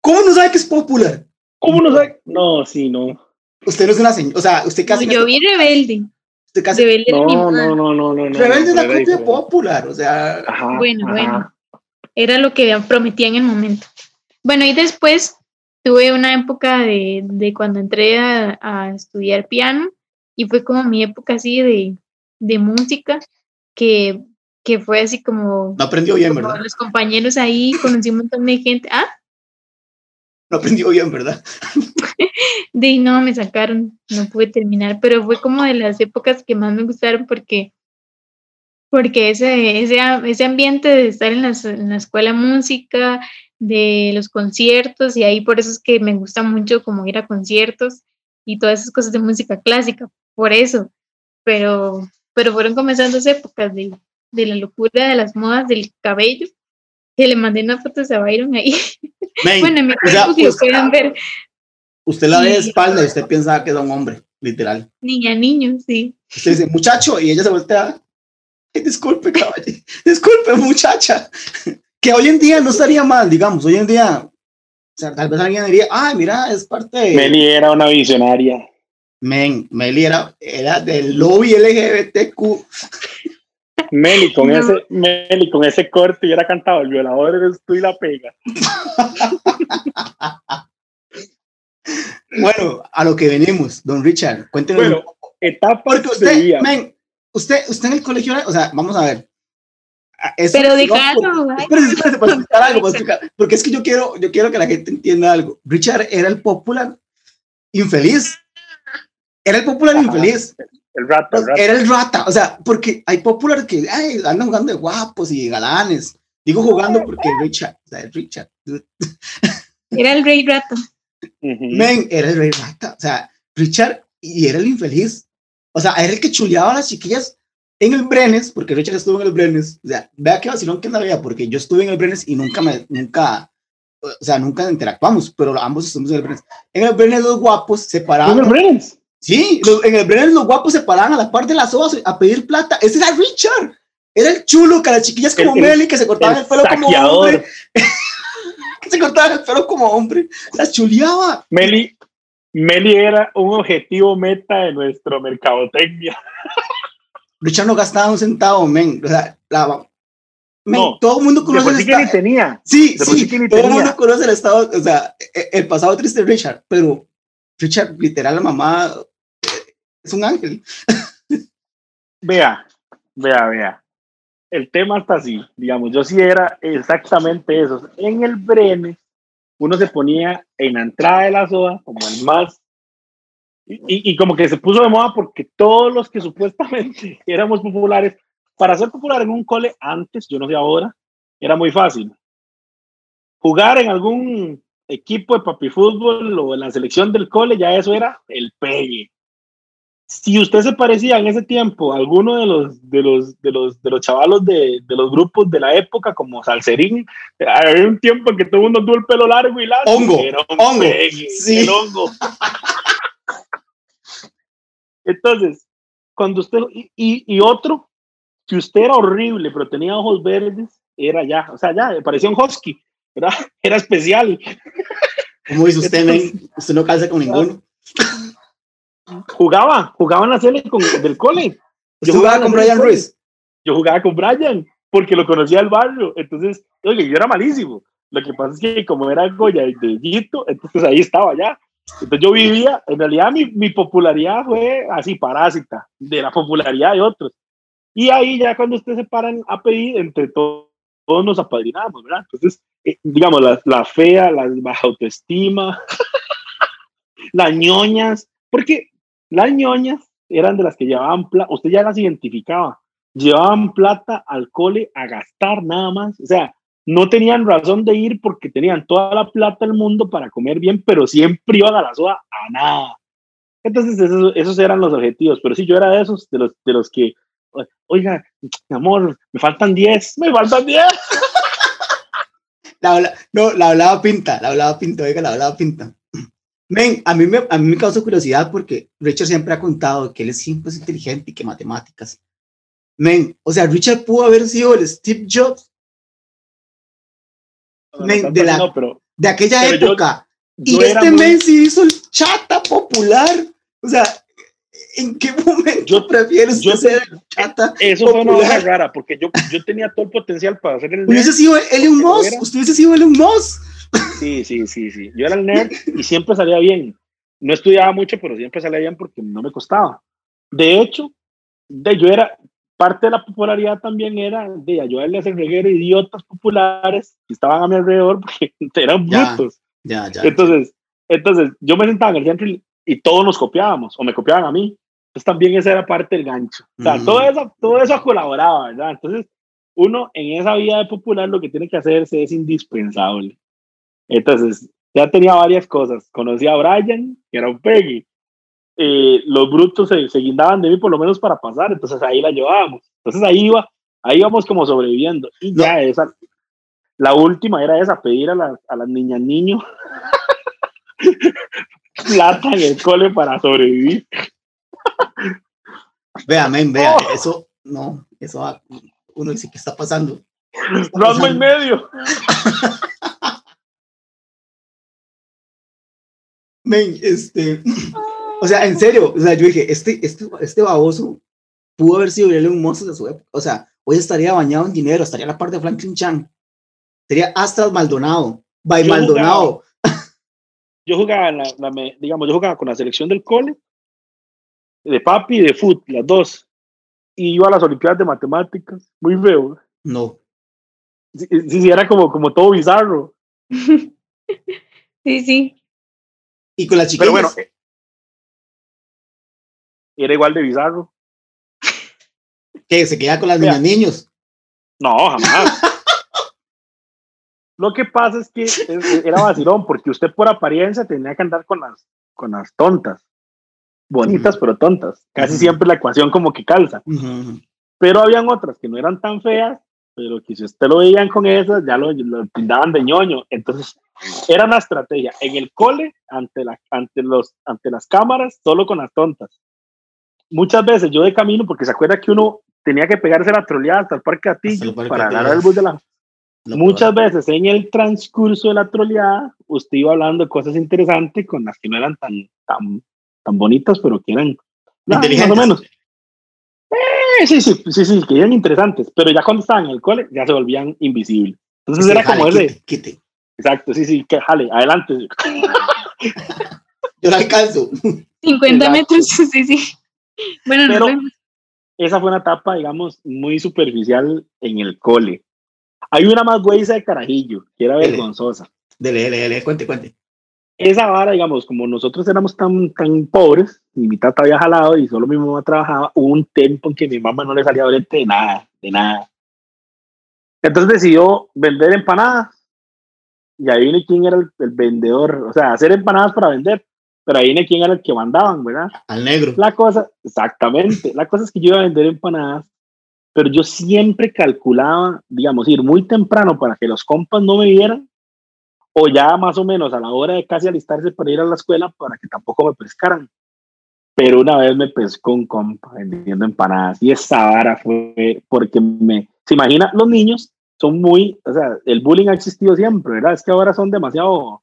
¿Cómo no sabe que es popular? ¿cómo no sabe? No, sí, no. Usted no es una señora, o sea, usted casi... No, yo vi Rebelde. usted casi Rebelde No, no, no, no, no. no, Rebelde es la diferente. popular, o sea... Ajá, Bueno, ajá. bueno. Era lo que prometía en el momento. Bueno, y después tuve una época de, de cuando entré a, a estudiar piano y fue como mi época así de, de música que, que fue así como, No aprendió bien, ¿verdad? los compañeros ahí, conocí un montón de gente. Ah, No aprendió bien, ¿verdad? <laughs> de no me sacaron, no pude terminar, pero fue como de las épocas que más me gustaron porque porque ese, ese, ese ambiente de estar en, las- en la escuela de música, de los conciertos, y ahí por eso es que me gusta mucho como ir a conciertos y todas esas cosas de música clásica, por eso, pero, pero fueron comenzando esas épocas de, de la locura de las modas del cabello, que le mandé unas fotos a Byron ahí, Men, <laughs> bueno, en mi o sea, Facebook lo us- pueden ver, usted la ve de espalda y usted piensa que es un hombre, literal. niña, niño, sí. Usted dice, muchacho, y ella se voltea. "Ay, disculpe, caballero. <laughs> Disculpe, muchacha. <laughs> Que hoy en día no estaría mal, digamos. Hoy en día, o sea, tal vez alguien diría, ah, mira, es parte de. Meli era una visionaria. Men, Meli era, era del lobby LGBTQ. <laughs> Meli con No. ese, Meli con ese corte y era cantado el violador eres tú y la pega. Bueno, a lo que venimos, don Richard, cuéntenos. Bueno, etapas porque de usted, men, usted, usted en el colegio, o sea, vamos a ver. Ah, eso- Pero de no, por- algo, porque es que yo quiero, yo quiero que la gente entienda algo. Richard era el popular infeliz. Era el popular Ajá. infeliz. El rato, el. Era el rata, o sea, porque hay popular que ay, andan jugando de guapos y de galanes. Digo jugando porque Richard, o sea, Richard, Era el rey men, era el rey rata, o sea, Richard y era el infeliz. O sea, era el que chuleaba a las chiquillas en el Brenes, porque Richard estuvo en el Brenes. O sea, vea qué vacilón que había, porque yo estuve en el Brenes y nunca me, nunca, o sea, nunca interactuamos, pero ambos estuvimos en el Brenes. En el Brenes los guapos se paraban. Unos Brennans. Sí, los- en el Brenner los guapos se paraban a la parte de las ojas a pedir plata. Ese era Richard. Era el chulo, que las chiquillas como El- el- Meli, que se cortaban el, El pelo como saqueador. hombre. Se cortaban el pelo como hombre. Las chuleaba. Meli, Meli era un objetivo meta de nuestro mercadotecnia. <laughs> Richard no gastaba un centavo, men. O sea, la, men, No, todo el mundo conoce el sí que ni estado. tenía. Sí, sí, sí que ni todo el mundo conoce el estado, o sea, e- el pasado triste de Richard, pero Richard, literal, la mamá eh, es un ángel. <laughs> Vea, vea, vea. El tema está así, digamos, yo sí era exactamente eso. En el Brenes, uno se ponía en la entrada de la soda como el más... Y, y- como que se puso de moda porque todos los que supuestamente <laughs> éramos populares, para ser popular en un cole antes, yo no sé ahora, era muy fácil. Jugar en algún equipo de papi fútbol o en la selección del cole, ya eso era el pegue si usted se parecía en ese tiempo a alguno de los de los de los de los chavalos de, de los grupos de la época como Salserín, había un tiempo en que todo el mundo tuvo el pelo largo y largo. Hongo, Era un hongo, pegue, sí. el hongo. Entonces, cuando usted y, y, y otro, si usted era horrible pero tenía ojos verdes, era ya, o sea, ya parecía un husky, era, <laughs> era especial. Como dice usted, men, usted no calza con ninguno. Jugaba, jugaba en la serie con, del cole. Usted jugaba con Brian. Ruiz. yo jugaba con Brian porque lo conocía del barrio. Entonces, oye, yo era malísimo. Lo que pasa es que como era Goya de Gito, entonces ahí estaba ya. Entonces yo vivía, en realidad mi, mi popularidad fue así parásita de la popularidad de otros. Y ahí ya cuando ustedes se paran a pedir, entre to- todos nos apadrinamos, ¿verdad? Entonces, eh, digamos, la, la fea, la baja autoestima, <laughs> las ñoñas, porque las ñoñas eran de las que llevaban, pla- usted ya las identificaba. llevaban plata al cole a gastar nada más. O sea, no tenían razón de ir porque tenían toda la plata del mundo para comer bien, pero siempre iban a la soda a nada. Entonces, esos, eran los objetivos. Pero sí, yo era de esos, de los, de los que, oiga, mi amor, me faltan 10, me faltan 10. <laughs> La, no, la hablaba pinta, la hablaba pinta, oiga, la hablaba pinta. Men, a mí, me, a mí me causó curiosidad porque Richard siempre ha contado que él es siempre inteligente y que matemáticas. Men, o sea, Richard pudo haber sido el Steve Jobs de, la, de aquella época. y este men se hizo el chata popular. O sea, ¿en qué <laughs> momento yo, prefieres yo, ser el chata Eso fue una cosa rara, porque yo, yo tenía todo el potencial para hacer el Hubiese sido Elon Musk, usted hubiese sido Elon Musk. Sí, sí, sí, sí. Yo era el nerd y siempre salía bien. No estudiaba mucho, pero siempre salía bien porque no me costaba. De hecho, de, yo era, parte de la popularidad también era de ayudarle a hacer reguero idiotas populares que estaban a mi alrededor porque <laughs> eran brutos. Ya, ya, entonces, entonces, yo me sentaba en el centro y, todos nos copiábamos o me copiaban a mí. Entonces también esa era parte del gancho. O sea, todo, eso, todo eso colaboraba, ¿verdad? Entonces, uno en esa vida de popular lo que tiene que hacerse es indispensable. Entonces, ya tenía varias cosas. Conocí a Brian, que era un Peggy. Eh, los brutos se, se, guindaban de mí por lo menos para pasar, entonces ahí la llevábamos. Entonces ahí iba, ahí íbamos como sobreviviendo. Y ya esa, la última era esa, pedir a, a las niñas niños <laughs> plata en el cole para sobrevivir. Vea, men, vea, oh. eso, no, eso uno dice, ¿qué está pasando? Rasmo en medio. <laughs> Men, este, <clears throat> o sea, en serio, o sea, yo dije, este, este, este baboso pudo haber sido un monstruo de su época. O sea, hoy estaría bañado en dinero, estaría a la parte de Franklin Chang, sería Astras Maldonado, by Maldonado. yo jugaba, <laughs> la, digamos, yo jugaba con la selección del cole, de papi y de fútbol, las dos. Y iba a las Olimpiadas de Matemáticas, muy feo. No. Sí, sí, era como, como todo bizarro. <laughs> sí, sí. Y con la chica. Pero bueno, eh, era igual de bizarro. ¿Qué? ¿Se queda con las niñas niños? No, jamás. <laughs> Lo que pasa es que era vacilón, porque usted por apariencia tenía que andar con las, con las tontas. Bonitas, pero tontas. Casi siempre la ecuación como que calza. Pero habían otras que no eran tan feas, pero que si usted lo veían con esas, ya lo, lo de ñoño. Entonces, era una estrategia. En el cole, ante, la, ante, los, ante las cámaras, solo con las tontas. Muchas veces yo de camino, porque se acuerda que uno tenía que pegarse la troleada hasta el parque Atillo para agarrar el bus de la... Muchas veces en el transcurso de la troleada, usted iba hablando de cosas interesantes con las que no eran tan, tan, tan bonitas, pero que eran más o menos. Eh, sí, sí, sí, sí, que eran interesantes, pero ya cuando estaban en el cole ya se volvían invisibles. Entonces era como ese. Exacto, sí, sí, que jale, adelante. Yo la alcanzo. 50 metros, <laughs> sí, sí. Bueno, Pero esa fue una etapa, digamos, muy superficial en el cole. Hay una más güey de carajillo, que era vergonzosa. Dele, dele, dele, cuente, cuente. Esa vara, digamos, como nosotros éramos tan, tan pobres, y mi tata había jalado y solo mi mamá trabajaba, hubo un tiempo en que mi mamá no le salía de nada, de nada. Entonces decidió vender empanadas y ahí viene quién era el, vendedor, o sea, hacer empanadas para vender, pero ahí viene quién era el que mandaban, ¿verdad? Al negro. La cosa, exactamente, la cosa es que yo iba a vender empanadas, pero yo siempre calculaba, digamos, ir muy temprano para que los compas no me vieran, o ya más o menos a la hora de casi alistarse para ir a la escuela para que tampoco me pescaran. Pero una vez me pescó un compa vendiendo empanadas y esa vara fue porque me, se imagina los niños son muy, o sea, el bullying ha existido siempre, ¿verdad? Es que ahora son demasiado...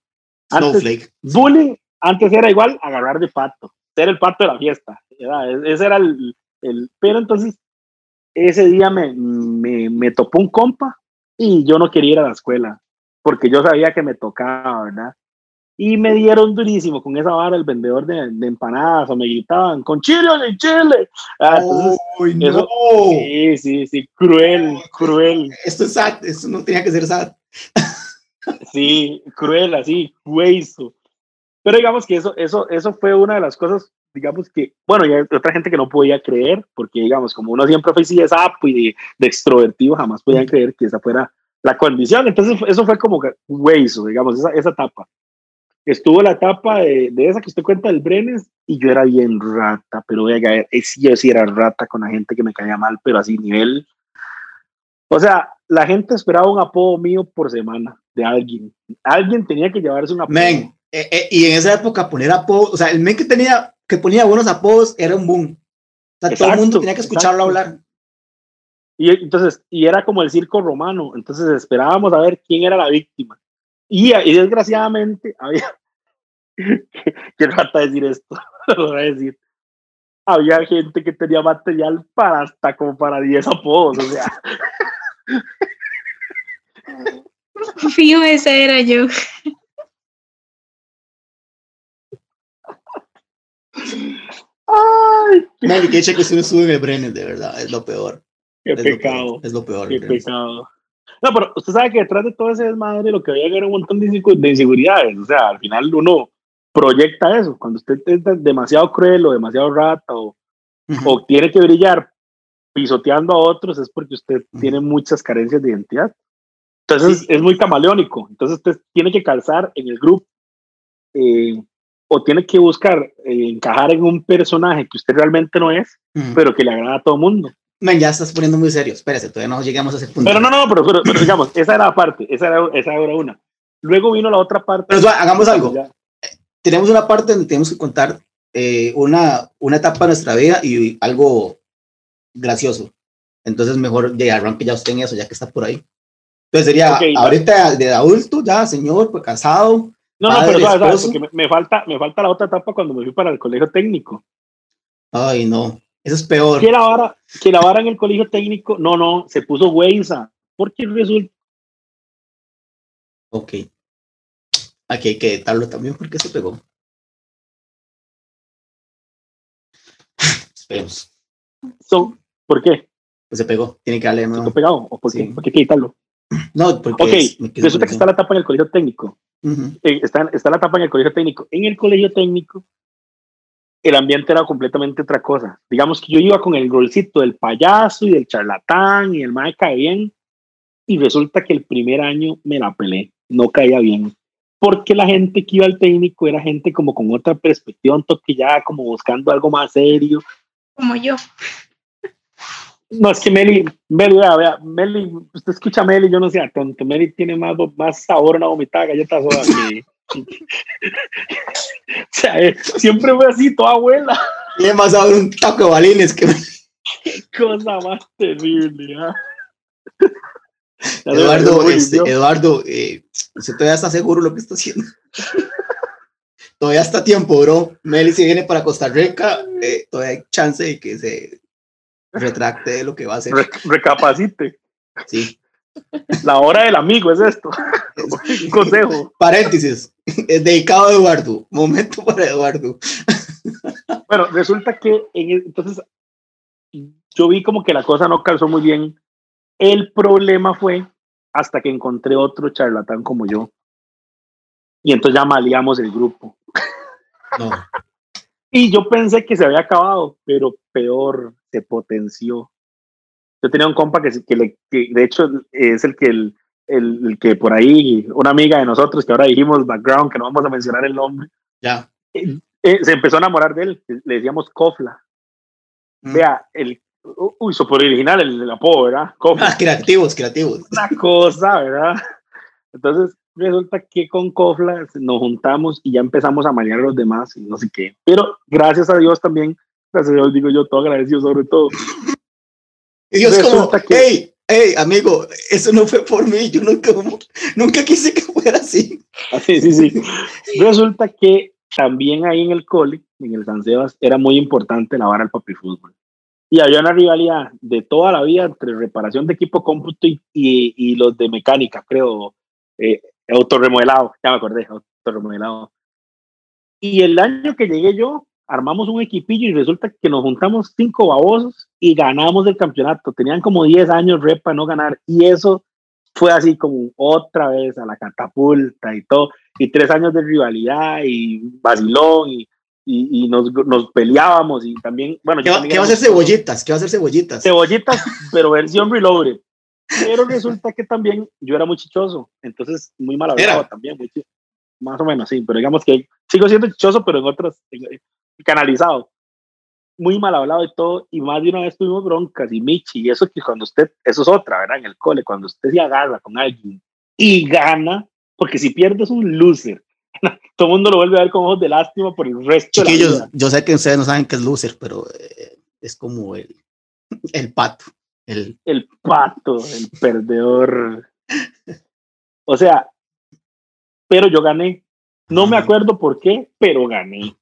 Antes, bullying antes era igual agarrar de pato, ser el pato de la fiesta, ¿verdad? Ese era el, el... Pero entonces, ese día me, me, me topó un compa y yo no quería ir a la escuela, porque yo sabía que me tocaba, ¿verdad? Y me dieron durísimo con esa vara el vendedor de, empanadas o me gritaban con chile o de chile. Ah, no. sí, sí, sí, cruel, cruel. Esto es sad, esto no tenía que ser sad. sí, cruel, así, hueso. Pero digamos que eso, eso, eso fue una de las cosas, digamos que, bueno, y hay otra gente que no podía creer, porque digamos, como uno siempre fue así de sapo y de, extrovertido, jamás podían creer que esa fuera la condición. Entonces, eso fue como hueso, digamos, esa, esa etapa. Estuvo la etapa de, de, esa que usted cuenta del Brenes y yo era bien rata, pero oiga, yo sí era rata con la gente que me caía mal, pero así nivel. O sea, la gente esperaba un apodo mío por semana de alguien. Alguien tenía que llevarse un apodo. Men, eh, eh, y en esa época poner apodos, o sea, el men que tenía que ponía buenos apodos era un boom. O sea, todo el mundo tenía que escucharlo hablar. Y entonces, y era como el circo romano, entonces esperábamos a ver quién era la víctima. Y, y desgraciadamente <laughs> había, que trata de decir esto, <laughs> lo voy a decir, había gente que tenía material para hasta como para 10 apodos, o sea. <laughs> Fijo, esa era yo. Ay, Mary, que que se sube el Brenner, de verdad, es lo peor. Qué pecado. es lo peor. Qué pecado. No, pero usted sabe que detrás de todo ese desmadre lo que había era un montón de, inseguridades. O sea, al final uno proyecta eso. Cuando usted es demasiado cruel o demasiado rata o, o tiene que brillar pisoteando a otros es porque usted tiene muchas carencias de identidad. Entonces es muy camaleónico. Entonces usted tiene que calzar en el grupo eh, o tiene que buscar eh, encajar en un personaje que usted realmente no es, pero que le agrada a todo el mundo. Man, ya estás poniendo muy serio. Espérese, todavía no llegamos a ese punto. Pero no, no, pero, pero, digamos, esa era la parte, esa era, esa era una. Luego vino la otra parte. Pero hagamos algo. Tenemos una parte donde tenemos que contar eh, una, una etapa de nuestra vida y algo gracioso. Entonces, mejor ya arranque ya usted en eso, ya que está por ahí. Entonces sería ahorita de adulto, ya, señor, pues casado. No, no, pero sabes, porque me, falta, me falta la otra etapa cuando me fui para el colegio técnico. Ay, no. Eso es peor. Que la vara, que la vara en el colegio técnico, no, no, se puso Weisa. Porque resulta. Ok. Aquí hay que editarlo también porque se pegó. <laughs> Esperemos. So, ¿Por qué? Pues se pegó. Tiene que darle ¿Se ¿Se pegado? ¿O por qué? ¿Por qué hay que editarlo? No, porque. Ok, resulta que está la etapa en el colegio técnico. Eh, está, está la etapa en el colegio técnico. En el colegio técnico el ambiente era completamente otra cosa. Digamos que yo iba con el rolcito del payaso y del charlatán y el mae cae bien, y resulta que el primer año me la pelé, no caía bien, porque la gente que iba al técnico era gente como con otra perspectiva, un toque ya como buscando algo más serio. Como yo. No, es que Meli, Meli, vea, vea, Meli, usted escucha a Meli, yo no sé, tonto, Meli tiene más, más sabor a una vomitada galletas soda <laughs> que, o sea, eh, siempre fue así, toda abuela. Y más ahora un taco de balines que. Qué cosa más terrible. ¿ah? Eduardo, este, Eduardo, eh, ¿usted todavía está seguro lo que está haciendo? <laughs> todavía está tiempo, bro. Meli, si viene para Costa Rica, eh, todavía hay chance de que se retracte de lo que va a hacer. recapacite. Sí. La hora del amigo es esto. Un consejo. Paréntesis. Es dedicado a Eduardo. Momento para Eduardo. Bueno, resulta que entonces yo vi como que la cosa no calzó muy bien. El problema fue hasta que encontré otro charlatán como yo. Y entonces ya maleamos el grupo. No. Y yo pensé que se había acabado, pero peor, se potenció. Yo tenía un compa que, que, que de hecho es el que el, el, que por ahí, una amiga de nosotros que ahora dijimos background, que no vamos a mencionar el nombre, ya. Eh, eh, se empezó a enamorar de él, le decíamos Kofla. Mm. Vea, el, uy, por original el, el apodo, ¿verdad? Kofla. Ah, creativos, creativos. Una cosa, ¿verdad? Entonces, resulta que con Kofla nos juntamos y ya empezamos a manejar a los demás y no sé qué. Pero gracias a Dios también, gracias a Dios digo yo, todo agradecido sobre todo, y Dios como, hey, hey, amigo, eso no fue por mí, yo nunca, nunca quise que fuera así. Sí, sí, sí. Resulta que también ahí en el cole, en el San Sebas, era muy importante lavar al papi fútbol. Y había una rivalidad de toda la vida entre reparación de equipo cómputo y, y, los de mecánica, creo, eh, autorremodelado, ya me acordé, autorremodelado. Y el año que llegué yo, armamos un equipillo y resulta que nos juntamos cinco babosos y ganamos el campeonato. Tenían como 10 años repa no ganar y eso fue así como otra vez a la catapulta y todo, y tres años de rivalidad y vacilón y, y, nos, nos, peleábamos y también, bueno. ¿Qué, va, a hacer cebollitas? ¿Qué va a hacer cebollitas? Cebollitas, pero versión reloaded. <laughs> Pero resulta que también yo era muy chichoso, entonces muy mal hablado también, más o menos, sí, pero digamos que sigo siendo chichoso, pero en otros, canalizado muy mal hablado y todo, y más de una vez tuvimos broncas y Michi, y eso que cuando usted, eso es otra, ¿verdad? En el cole, cuando usted se agarra con alguien y gana, porque si pierde es un loser. <laughs> Todo el mundo lo vuelve a ver con ojos de lástima por el resto de la vida. Yo sé que ustedes no saben qué es loser, pero eh, es como el, el pato. El... el pato, el perdedor. O sea, pero yo gané. No me acuerdo por qué, pero gané.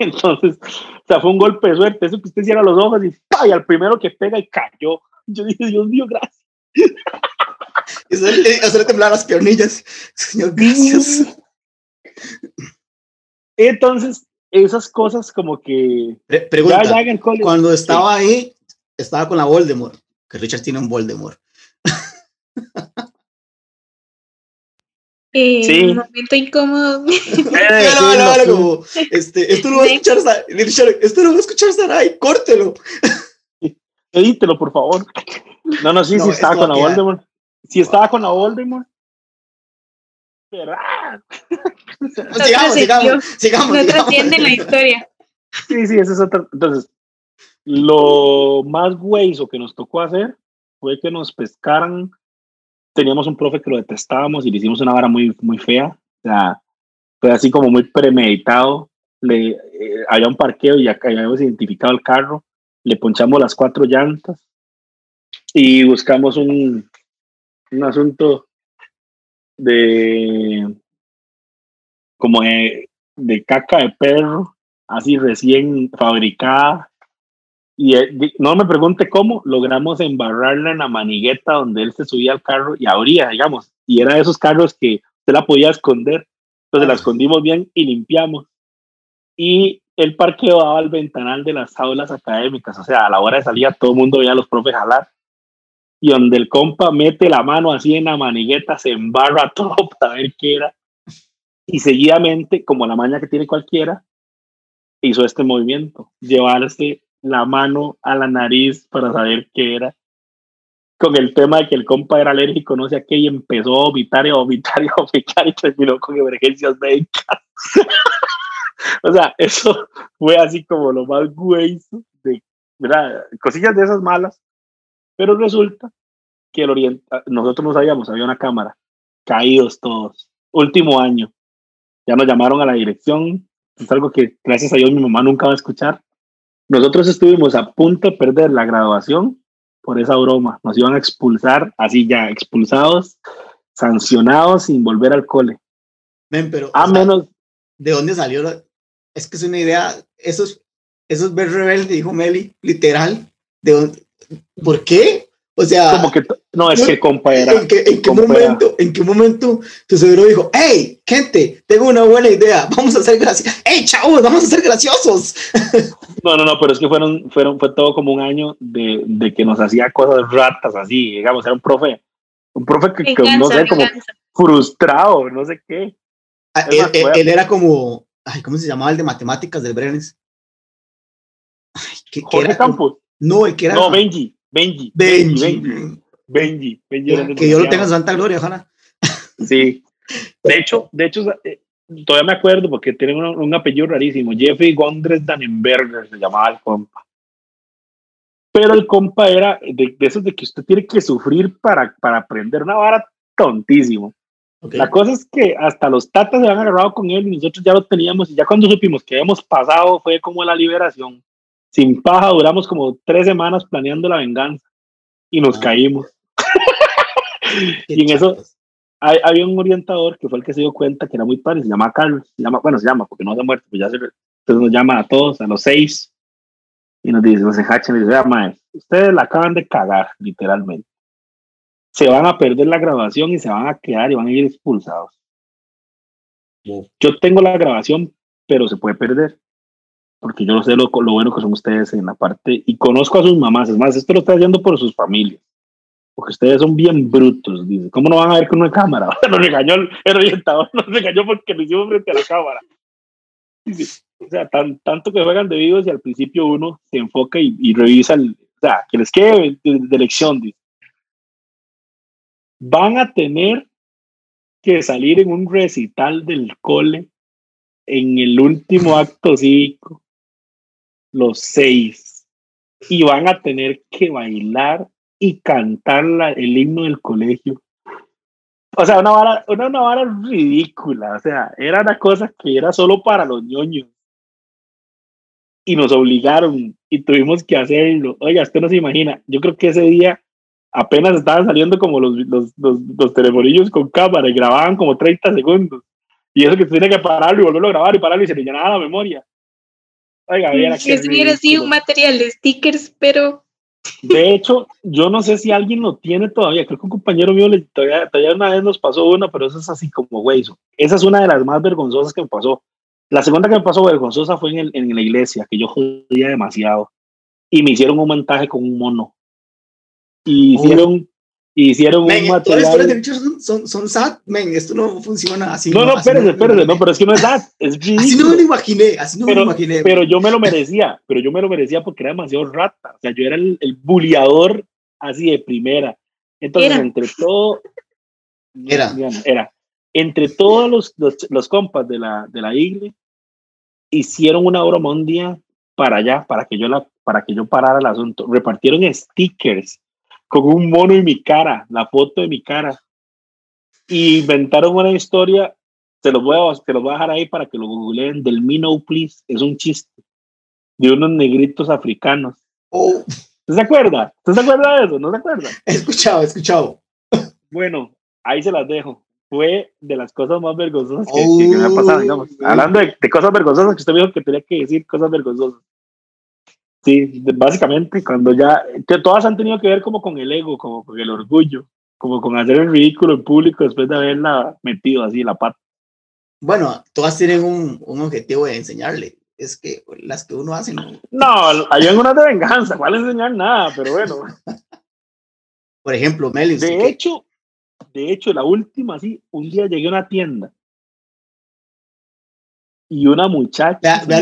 <laughs> Entonces, o sea, fue un golpe de suerte. Eso que usted cierra los ojos y ¡pay! al primero que pega y cayó. Yo dije, Dios mío, gracias. Y hacerle temblar las piernillas. Señor, gracias. Entonces, esas cosas como que. pregunta, cuando estaba ahí, estaba con la Voldemort, que Richard tiene un Voldemort. Eh, sí. Un momento incómodo. Eh, no, no, no, este, esto lo va a escuchar esto lo va a escuchar Sarai, córtelo. <laughs> Edítelo, por favor. No, no, sí, sí estaba con la Voldemort. Sí estaba con la Voldemort. Pero, ah. sigamos, sigamos, sigamos. No trasciende la historia. Sí, sí, eso es otra. Entonces, lo más o que nos tocó hacer fue que nos pescaran teníamos un profe que lo detestábamos y le hicimos una vara muy, muy fea. O sea, fue así como muy premeditado. Le, eh, había un parqueo y ya habíamos identificado el carro. Le ponchamos las cuatro llantas y buscamos un, un asunto de como de, de caca de perro, así recién fabricada, y no me pregunte cómo, logramos embarrarla en la manigueta donde él se subía al carro y abría, digamos. Y era de esos carros que usted la podía esconder. Entonces la escondimos bien y limpiamos. Y el parqueo daba al ventanal de las aulas académicas. O sea, a la hora de salir todo el mundo veía a los profes jalar. Y donde el compa mete la mano así en la manigueta, se embarra <laughs> todo para ver qué era. Y seguidamente, como la maña que tiene cualquiera, hizo este movimiento, llevarse la mano a la nariz para saber qué era. Con el tema de que el compa era alérgico, no sé a qué, y empezó a vomitar y a vomitar y a vomitar y terminó con emergencias médicas. <laughs> o sea, eso fue así como lo más güey de, ¿verdad? Cosillas de esas malas. Pero resulta que el orienta, nosotros no sabíamos, había una cámara, caídos todos. Último año. Ya nos llamaron a la dirección. Es algo que gracias a Dios mi mamá nunca va a escuchar. Nosotros estuvimos a punto de perder la graduación por esa broma. Nos iban a expulsar, así ya, expulsados, sancionados sin volver al cole. Ven, pero. A menos. ¿De dónde salió? Es que es una idea. Eso es, eso es ver rebelde, dijo Meli, literal. ¿De ¿Por qué? O sea, como que no es que compa ¿En qué, en qué momento, en qué momento tu cerebro dijo, hey, gente, tengo una buena idea, vamos a ser graciosos, hey, chavos, vamos a ser graciosos. <laughs> No, no, no, pero es que fueron, fueron, fue todo como un año de, de que nos hacía cosas ratas así, digamos, era un profe, un profe que, no sé, como frustrado, no sé qué. Ah, él, era como, ay, ¿cómo se llamaba el de matemáticas del Brenes? Ay, Jorge Campos. No, el que era. No, Benji. Benji. Benji. Benji. Benji. que yo lo tenga en santa gloria, ojalá. Sí. De hecho, de hecho, eh, todavía me acuerdo porque tienen un, apellido rarísimo. Jeffrey Gondres Dannenberger se llamaba el compa. Pero el compa era de, de esos de que usted tiene que sufrir para, para aprender una vara tontísimo. La cosa es que hasta los tatas se han agarrado con él y nosotros ya lo teníamos y ya cuando supimos que habíamos pasado fue como la liberación sin paja, duramos como tres semanas planeando la venganza y nos ah. caímos. <laughs> y en eso hay, había un orientador que fue el que se dio cuenta que era muy padre, se llama Carlos, se llama, bueno, se llama porque no se ha muerto, pues ya se, entonces nos llama a todos, a los seis, y nos dice, nos enjacha, y dice, maestro, ustedes la acaban de cagar, literalmente. Se van a perder la grabación y se van a quedar y van a ir expulsados. Yo tengo la grabación, pero se puede perder porque yo no sé lo, bueno que son ustedes en la parte, y conozco a sus mamás, es más, esto lo está haciendo por sus familias, porque ustedes son bien brutos. Dice, ¿cómo no van a ver con una cámara? <laughs> nos regañó el, orientador, <laughs> nos regañó porque lo hicimos frente a la cámara. o sea, tan, tanto que juegan de vivos y al principio uno se enfoca y, revisa, el, o sea, que les quede de, elección. Dice. Van a tener que salir en un recital del cole en el último acto cívico, los seis, y van a tener que bailar y cantar el himno del colegio. O sea, una vara, una, una vara ridícula, o sea, era una cosa que era solo para los ñoños. Y nos obligaron y tuvimos que hacerlo. Oiga, usted no se imagina, yo creo que ese día apenas estaban saliendo como los, los, los, los telefonillos con cámara y grababan como 30 segundos. Y eso que tiene que pararlo y volverlo a grabar y pararlo y se le llenaba la memoria. Oiga, hubiera sido un material de stickers, pero de hecho, yo no sé si alguien lo tiene todavía. Creo que un compañero mío le, todavía, una vez nos pasó una, pero eso es así como güey. Esa es una de las más vergonzosas que me pasó. La segunda que me pasó vergonzosa fue en, el, en la iglesia, que yo jodía demasiado. Y me hicieron un montaje con un mono. Y hicieron hicieron un material. de son, son, sad, men, esto no funciona así. No, no, espérese, espérese, no, pero es que no es sad, <laughs> es Así no me lo imaginé, así no pero, me lo imaginé. Pero yo me lo <laughs> merecía, pero yo me lo merecía porque era demasiado rata, o sea, yo era el, el bulleador así de primera. Entonces, entre todo... Era. Era. Entre todos los, los, los, compas de la, de la iglesia, hicieron una broma un día para allá, para que yo, la, para que yo parara el asunto. Repartieron stickers con un mono en mi cara, la foto de mi cara. Y inventaron una historia, te lo voy a, te lo voy a dejar ahí para que lo googleen, del Me No Please, es un chiste, de unos negritos africanos. Oh. se acuerda? ¿Usted se acuerda de eso? ¿No se acuerda? He escuchado, he escuchado. Bueno, ahí se las dejo. Fue de las cosas más vergonzosas que, me ha pasado, digamos. Oh. Hablando de, de, cosas vergonzosas, que usted me dijo que tenía que decir cosas vergonzosas. Sí, básicamente cuando ya, que todas han tenido que ver como con el ego, como con el orgullo, como con hacer el ridículo en público después de haberla metido así la pata. Bueno, todas tienen un, un objetivo de enseñarle, es que las que uno hace no. No, hay algunas de venganza, ¿cuál enseñar nada? Pero bueno. Por ejemplo, Melis. De hecho, de hecho, la última, sí, un día llegué a una tienda y una muchacha. Vea,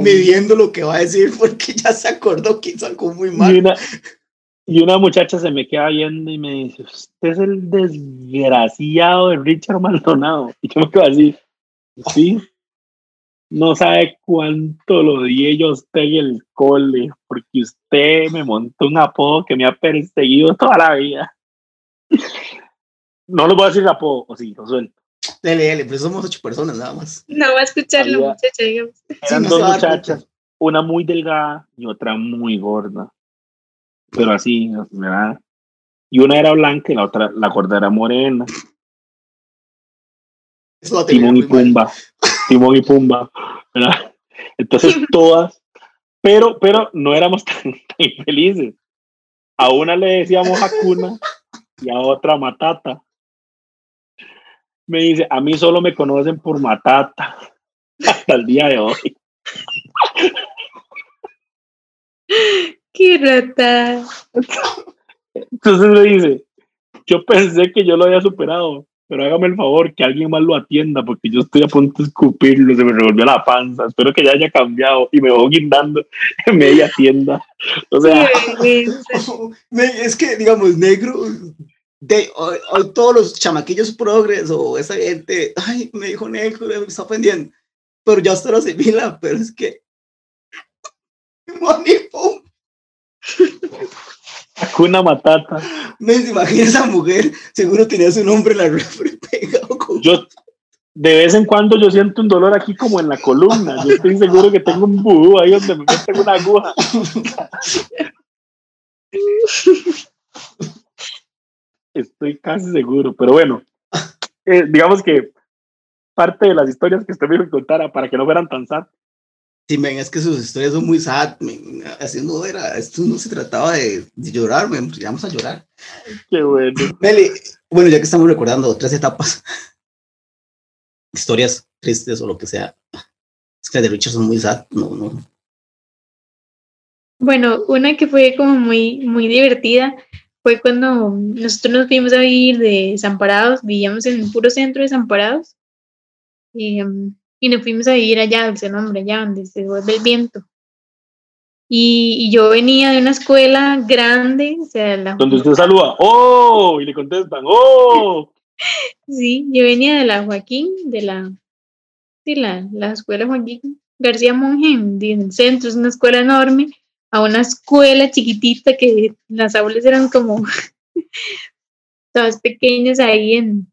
midiendo lo que va a decir <laughs> porque ya se acordó que hizo algo muy mal. Y una, y una muchacha se me queda viendo y me dice, usted es el desgraciado de Richard Maldonado. Y yo me quedo así, sí, no sabe cuánto lo di yo a usted en el cole, porque usted me montó un apodo que me ha perseguido toda la vida. <laughs> No lo voy a decir apodo, o sí, lo suelto. Dele, dele, pero somos ocho personas nada más. No va a escuchar la muchacha, digamos. Eran dos muchachas, una muy delgada y otra muy gorda. Pero así, ¿verdad? Y una era blanca y la otra, la gorda era morena. Timón y Pumba. Timón y Pumba. ¿verdad? Entonces <laughs> todas, pero, pero no éramos tan, tan felices. A una le decíamos Hakuna y a otra Matata me dice, a mí solo me conocen por Matata <laughs> hasta el día de hoy. <laughs> Qué rata. Entonces me dice, yo pensé que yo lo había superado, pero hágame el favor que alguien más lo atienda porque yo estoy a punto de escupirlo, se me revolvió la panza, espero que ya haya cambiado y me voy guindando <laughs> en media tienda. O sea, es que digamos, negro de hoy, todos los chamaquillos progres o esa gente, ay, me dijo negro, me está ofendiendo, pero ya hasta lo asimila, pero es que Una matata. Me imagino esa mujer, seguro tenía su nombre en la refri pegado. Yo, de vez en cuando yo siento un dolor aquí como en la columna. Yo estoy seguro que tengo un vudú ahí donde me meten una aguja. <laughs> estoy casi seguro, pero bueno, eh, digamos que parte de las historias que usted me contara para que no fueran tan sad. Sí, men, es que sus historias son muy sad, haciendo era, esto no se trataba de, llorar, men, pues vamos a llorar. Qué bueno. <laughs> Meli, bueno, ya que estamos recordando tres etapas, historias tristes o lo que sea, es que las de Richard son muy sad, no, no. Bueno, una que fue como muy, muy divertida fue cuando nosotros nos fuimos a vivir de Desamparados, vivíamos en el puro centro de Desamparados, y, um, y nos fuimos a vivir allá, dulce nombre, allá donde se vuelve el viento. Y, y, yo venía de una escuela grande, o sea, la, Donde usted saluda, ¡oh! Y le contestan, ¡oh! <laughs> Sí, yo venía de la Joaquín, de la, sí, la, la escuela Joaquín García Monge, en el centro, es una escuela enorme, a una escuela chiquitita que las aulas eran como <laughs> todas pequeñas ahí en,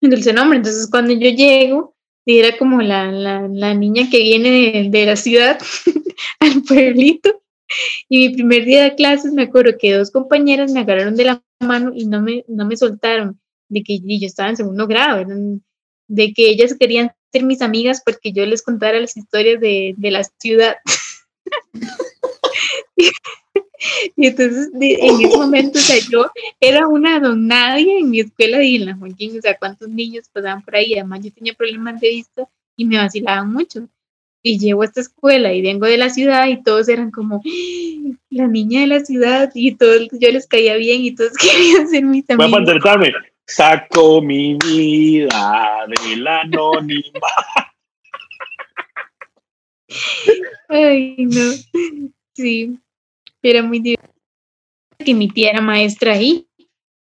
en Dulce Nombre. Entonces, cuando yo llego, era como la, la, niña que viene de, la ciudad <laughs> al pueblito. Y mi primer día de clases me acuerdo que dos compañeras me agarraron de la mano y no me, no me soltaron, de que yo estaba en segundo grado, de que ellas querían ser mis amigas porque yo les contara las historias de, de la ciudad. <laughs> <laughs> y entonces en ese momento, o sea, yo era una don nadie en mi escuela y en la Joaquín, o sea, cuántos niños pasaban por ahí, además yo tenía problemas de vista y me vacilaban mucho. Y llego a esta escuela y vengo de la ciudad y todos eran como ¡Ah! la niña de la ciudad y todos yo les caía bien y todos <laughs> querían ser mis amigos. Voy a pantertarme. Saco mi vida del anónima. <laughs> Ay, no. Sí, era muy divertido. Que mi tía era maestra ahí,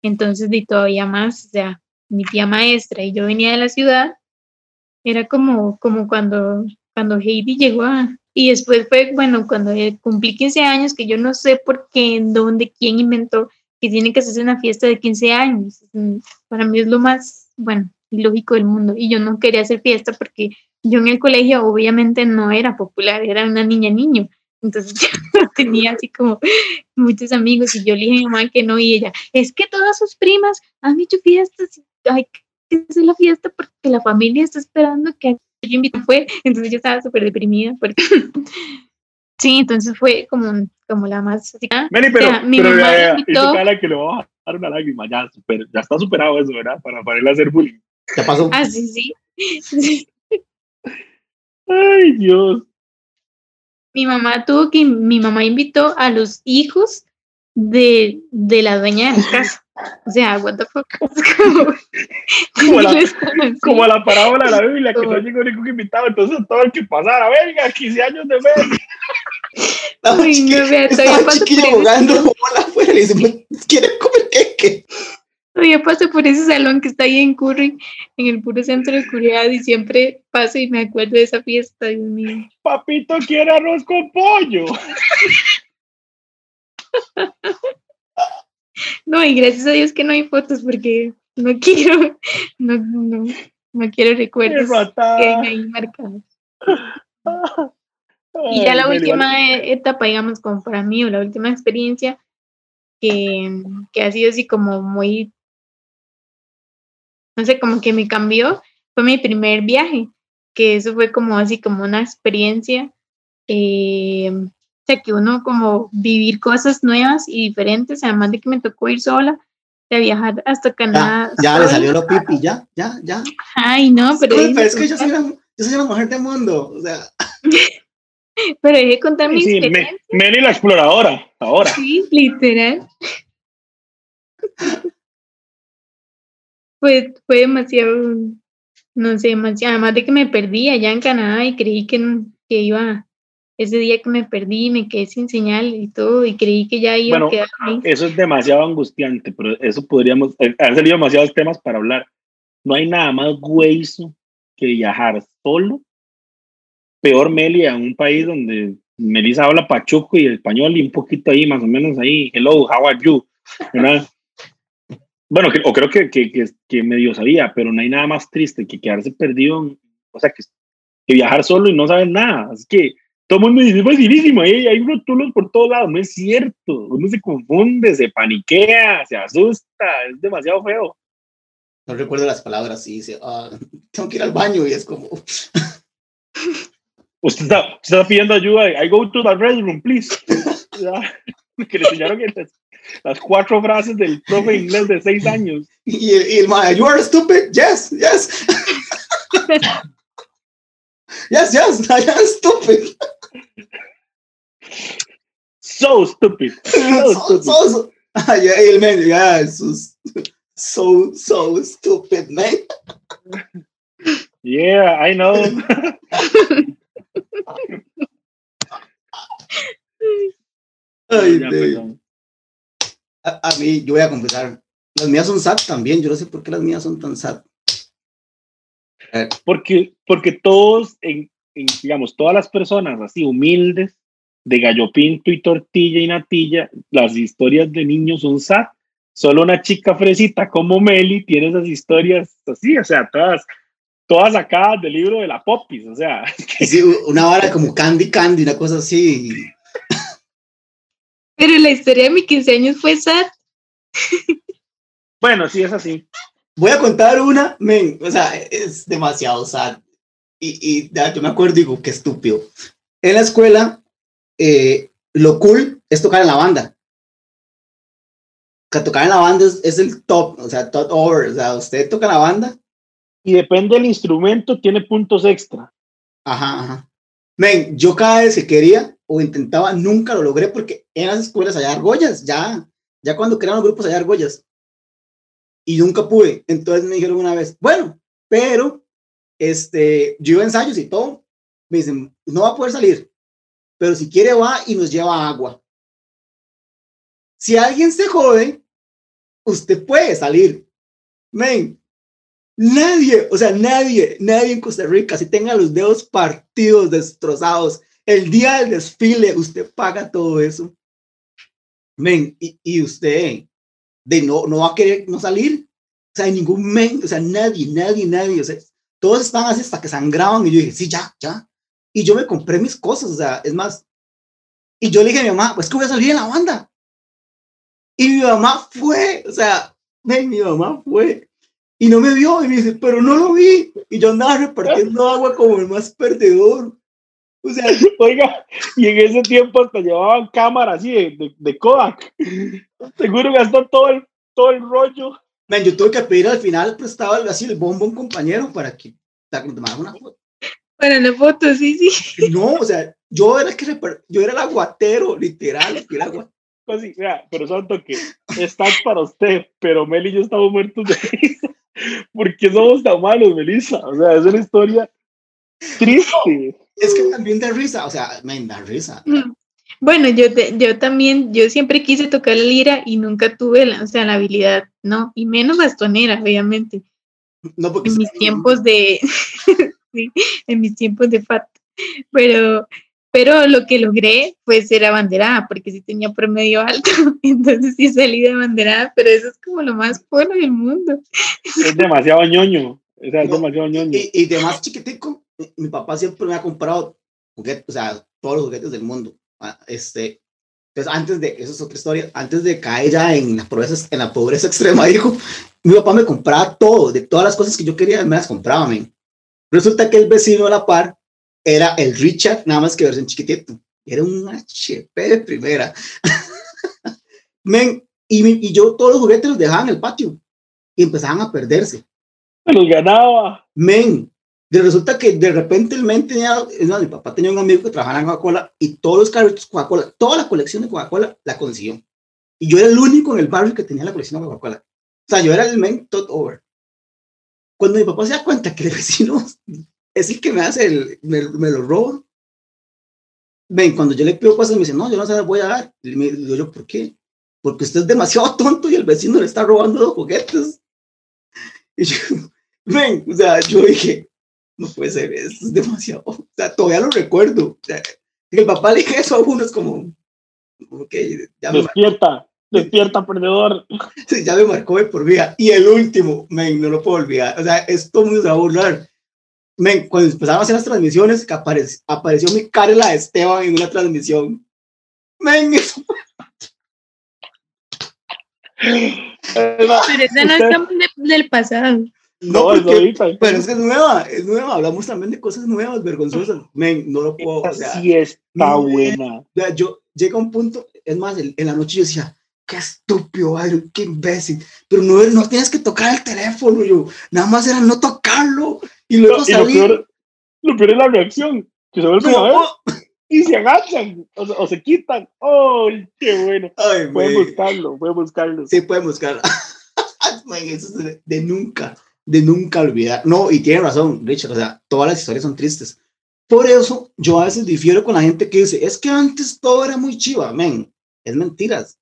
entonces de todavía más, o sea, mi tía maestra y yo venía de la ciudad, era como, como cuando, cuando Heidi llegó a... Y después fue, bueno, cuando cumplí 15 años, que yo no sé por qué, dónde, quién inventó que tiene que hacerse una fiesta de 15 años. Para mí es lo más, bueno, ilógico del mundo. Y yo no quería hacer fiesta porque yo en el colegio obviamente no era popular, era una niña niño. Entonces <laughs> yo tenía así como muchos amigos y yo le dije a mi mamá que no y ella, es que todas sus primas han hecho fiestas y hay que hacer la fiesta porque la familia está esperando que yo invito fue, entonces yo estaba súper deprimida porque <laughs> sí, entonces fue como, como la más así. Meli, pero, o sea, mi pero mamá ya, ya, invitó, cara que le va a dar una lágrima, ya, super, ya está superado eso, ¿verdad? Para, para él hacer bullying. ¿Qué pasó? Ah, sí, sí. <laughs> Ay, Dios. Mi mamá tuvo que, mi mamá invitó a los hijos de, de la dueña de la casa. O sea, what the fuck. <laughs> Como, como, la, <laughs> como la parábola de la Biblia, que no llegó ningún invitado, entonces todo el que pasara, venga, 15 años de mes. <laughs> Uy, no, vea, todavía jugando como la afuera y le dice, ¿quiere comer qué? Todavía paso por ese salón que está ahí en Curry, en el puro centro de Curidad, y siempre paso y me acuerdo de esa fiesta, Dios mío. Papito quiere arroz con pollo. <laughs> no, y gracias a Dios que no hay fotos porque no quiero, no, no, no quiero recuerdos que ahí marcados. Y ya la última etapa, digamos, como para mí, o la última experiencia que, que ha sido así como muy no sé, como que me cambió, fue mi primer viaje, que eso fue como así, como una experiencia, eh, o sea, que uno como vivir cosas nuevas y diferentes, además de que me tocó ir sola, de viajar hasta Canadá. Ya, ya le salió lo pipi, ya, ya, ya. Ay, no, pero... Sí, pero es que yo soy, una, yo soy una mujer de mundo, o sea... <laughs> pero dejé contar mi sí, experiencia. Me, Meli la exploradora, ahora. Sí, literal. <laughs> Pues fue demasiado, no sé, demasiado, además de que me perdí allá en Canadá y creí que, que iba, ese día que me perdí, me quedé sin señal y todo, y creí que ya iba bueno, a quedar ahí. Eso es demasiado angustiante, pero eso podríamos, eh, han salido demasiados temas para hablar. No hay nada más hueso que viajar solo, peor Meli, a un país donde Melissa habla pachuco y español y un poquito ahí, más o menos ahí, hello, how are you, ¿verdad? Bueno, que, o creo que, que, que, que, medio sabía, pero no hay nada más triste que quedarse perdido, en, o sea, que, viajar solo y no saber nada. Es que todo el mundo dice, es facilísimo, hay, hay rotulos por todos lados, no es cierto. Uno se confunde, se paniquea, se asusta, es demasiado feo. No recuerdo las palabras y dice, ah, tengo que ir al baño y es como... <laughs> usted, está, usted está pidiendo ayuda, I go to the restroom, please. <laughs> <laughs> que le enseñaron el, las cuatro frases del profe inglés de seis <laughs> años. Y el, y el man, you are stupid, yes, yes. <laughs> yes, yes, I am stupid. So stupid. So, <laughs> so, stupid. so, so. Ay, ay, el yeah, so, so, so stupid, man. Yeah, I know. Ay, perdón. A, a mí, yo voy a confesar, las mías son sad también, yo no sé por qué las mías son tan sad. Porque, porque todos, en, en, digamos, todas las personas así humildes, de gallo pinto y tortilla y natilla, las historias de niños son sad. Solo una chica fresita como Meli tiene esas historias así, o sea, todas, todas sacadas del libro de la Popis, o sea, <laughs> sí, una vara como Candy Candy, una cosa así. Pero la historia de mi 15 años fue sad. bueno, sí es así. Voy a contar una, men, o sea, es demasiado sad. Y, y ya, yo me acuerdo, digo, qué estúpido. En la escuela, eh, lo cool es tocar en la banda. Que tocar en la banda es, es el top, o sea, top over. O sea, usted toca en la banda, Y depende del instrumento, tiene puntos extra. ajá, ajá. Men, yo cada vez que quería o intentaba, nunca lo logré porque en las escuelas había argollas, ya, ya cuando crearon los grupos había argollas. Y nunca pude. Entonces me dijeron una vez, bueno, pero este, yo iba a ensayos y todo. Me dicen, no va a poder salir, pero si quiere va y nos lleva agua. Si alguien se jode, usted puede salir. Men, nadie, o sea, nadie, nadie en Costa Rica, si tenga los dedos partidos, destrozados, el día del desfile, usted paga todo eso. Men, y, usted de no, no va a querer no salir. O sea, ningún men, o sea, nadie, nadie, nadie, o sea, todos estaban así hasta que sangraban y yo dije, sí, ya, ya. Y yo me compré mis cosas, o sea, es más. Y yo le dije a mi mamá, pues que voy a salir en la banda. Y mi mamá fue, o sea, men, mi mamá fue. Y no me vio y me dice, pero no lo vi. Y yo andaba repartiendo agua como el más perdedor. O sea, <laughs> Oiga, y en ese tiempo hasta llevaban cámaras así de, de, de Kodak. Seguro gastó todo el, todo el rollo. man, yo tuve que pedir al final prestado algo así el bombo a un compañero para que para que me tomara una foto. Para la foto, sí, sí. No, o sea, yo era el que yo era el aguatero, literal, el que era agua- Así, vea, pero santo que está para usted, pero Meli y yo estamos muertos de risa. ¿Por qué somos tan malos, Melissa? O sea, es una historia triste. Es que también da risa, o sea, me da risa. Bueno, yo, te- yo también, yo siempre quise tocar la lira y nunca tuve la, o sea, la habilidad, ¿no? Y menos bastonera, obviamente. No porque En mis sea- tiempos de, <laughs> sí, en mis tiempos de fat. Pero, pero lo que logré fue ser abanderada, porque sí tenía promedio alto, <laughs> entonces sí salí de abanderada, pero eso es como lo más bueno del mundo. Es demasiado ñoño. O sea, es No, demasiado ñoño. Y, y de más chiquitico, mi- papá siempre me ha comprado juguetes, o sea, todos los juguetes del mundo. Ah, Este, entonces, antes de, eso es otra historia, antes de caer ya en la pobreza, en la pobreza <laughs> extrema, dijo, mi papá me compraba todo, de todas las cosas que yo quería, me las compraba, men. Resulta que el vecino a la par era el Richard, nada más que versión chiquitito. Era un HP de primera. <laughs> men, y, y yo todos los juguetes los dejaba en el patio y empezaban a perderse. Se los ganaba. Men, de resulta que de repente el men tenía, más, mi papá tenía un amigo que trabajaba en Coca-Cola y todos los carritos Coca-Cola, toda la colección de Coca-Cola la consiguió. Y yo era el único en el barrio que tenía la colección de Coca-Cola. O sea, yo era el men todo over. Cuando mi papá se da cuenta que el vecino <laughs> es el que me hace el, me, me lo roba. Ven, cuando yo le pido cosas, me dice, no, yo no se las voy a dar. Y me digo yo, ¿por qué? Porque usted es demasiado tonto y el vecino le está robando los juguetes. <laughs> Y yo, <laughs> ven, o sea, yo dije, no puede ser, esto es demasiado. O sea, todavía lo recuerdo. O sea, que el papá le dije eso a uno, es como, ok, ya me, Despierta. Despierta, perdedor. ya me marcó de por vida. Y el último, men, no lo puedo olvidar. O sea, esto me va a burlar. Men, cuando empezaron a hacer las transmisiones, que apareció, apareció mi Carla Esteban en una transmisión. Men, eso Pero esa no es del pasado. No, es porque- ahorita. pero es que es nueva, es nueva. Hablamos también de cosas nuevas, vergonzosas. Men, no lo puedo. O sea, está no, buena. O sea, yo llega un punto, es más, en, en la noche yo decía, qué estúpido, Byron, qué imbécil, pero no, no tienes que tocar el teléfono, yo, nada más era no tocarlo, y luego Y lo peor, lo peor es la reacción. Que se a ver. no, y se agachan o, se quitan. ¡Ay, qué bueno! pueden buscarlo, pueden buscarlo. Sí, pueden buscarlo. <laughs> Eso es de, nunca, de nunca olvidar. No, y tiene razón, Richard, o sea, todas las historias son tristes. Por eso yo a veces difiero con la gente que dice, es que antes todo era muy chiva, men. Es mentiras.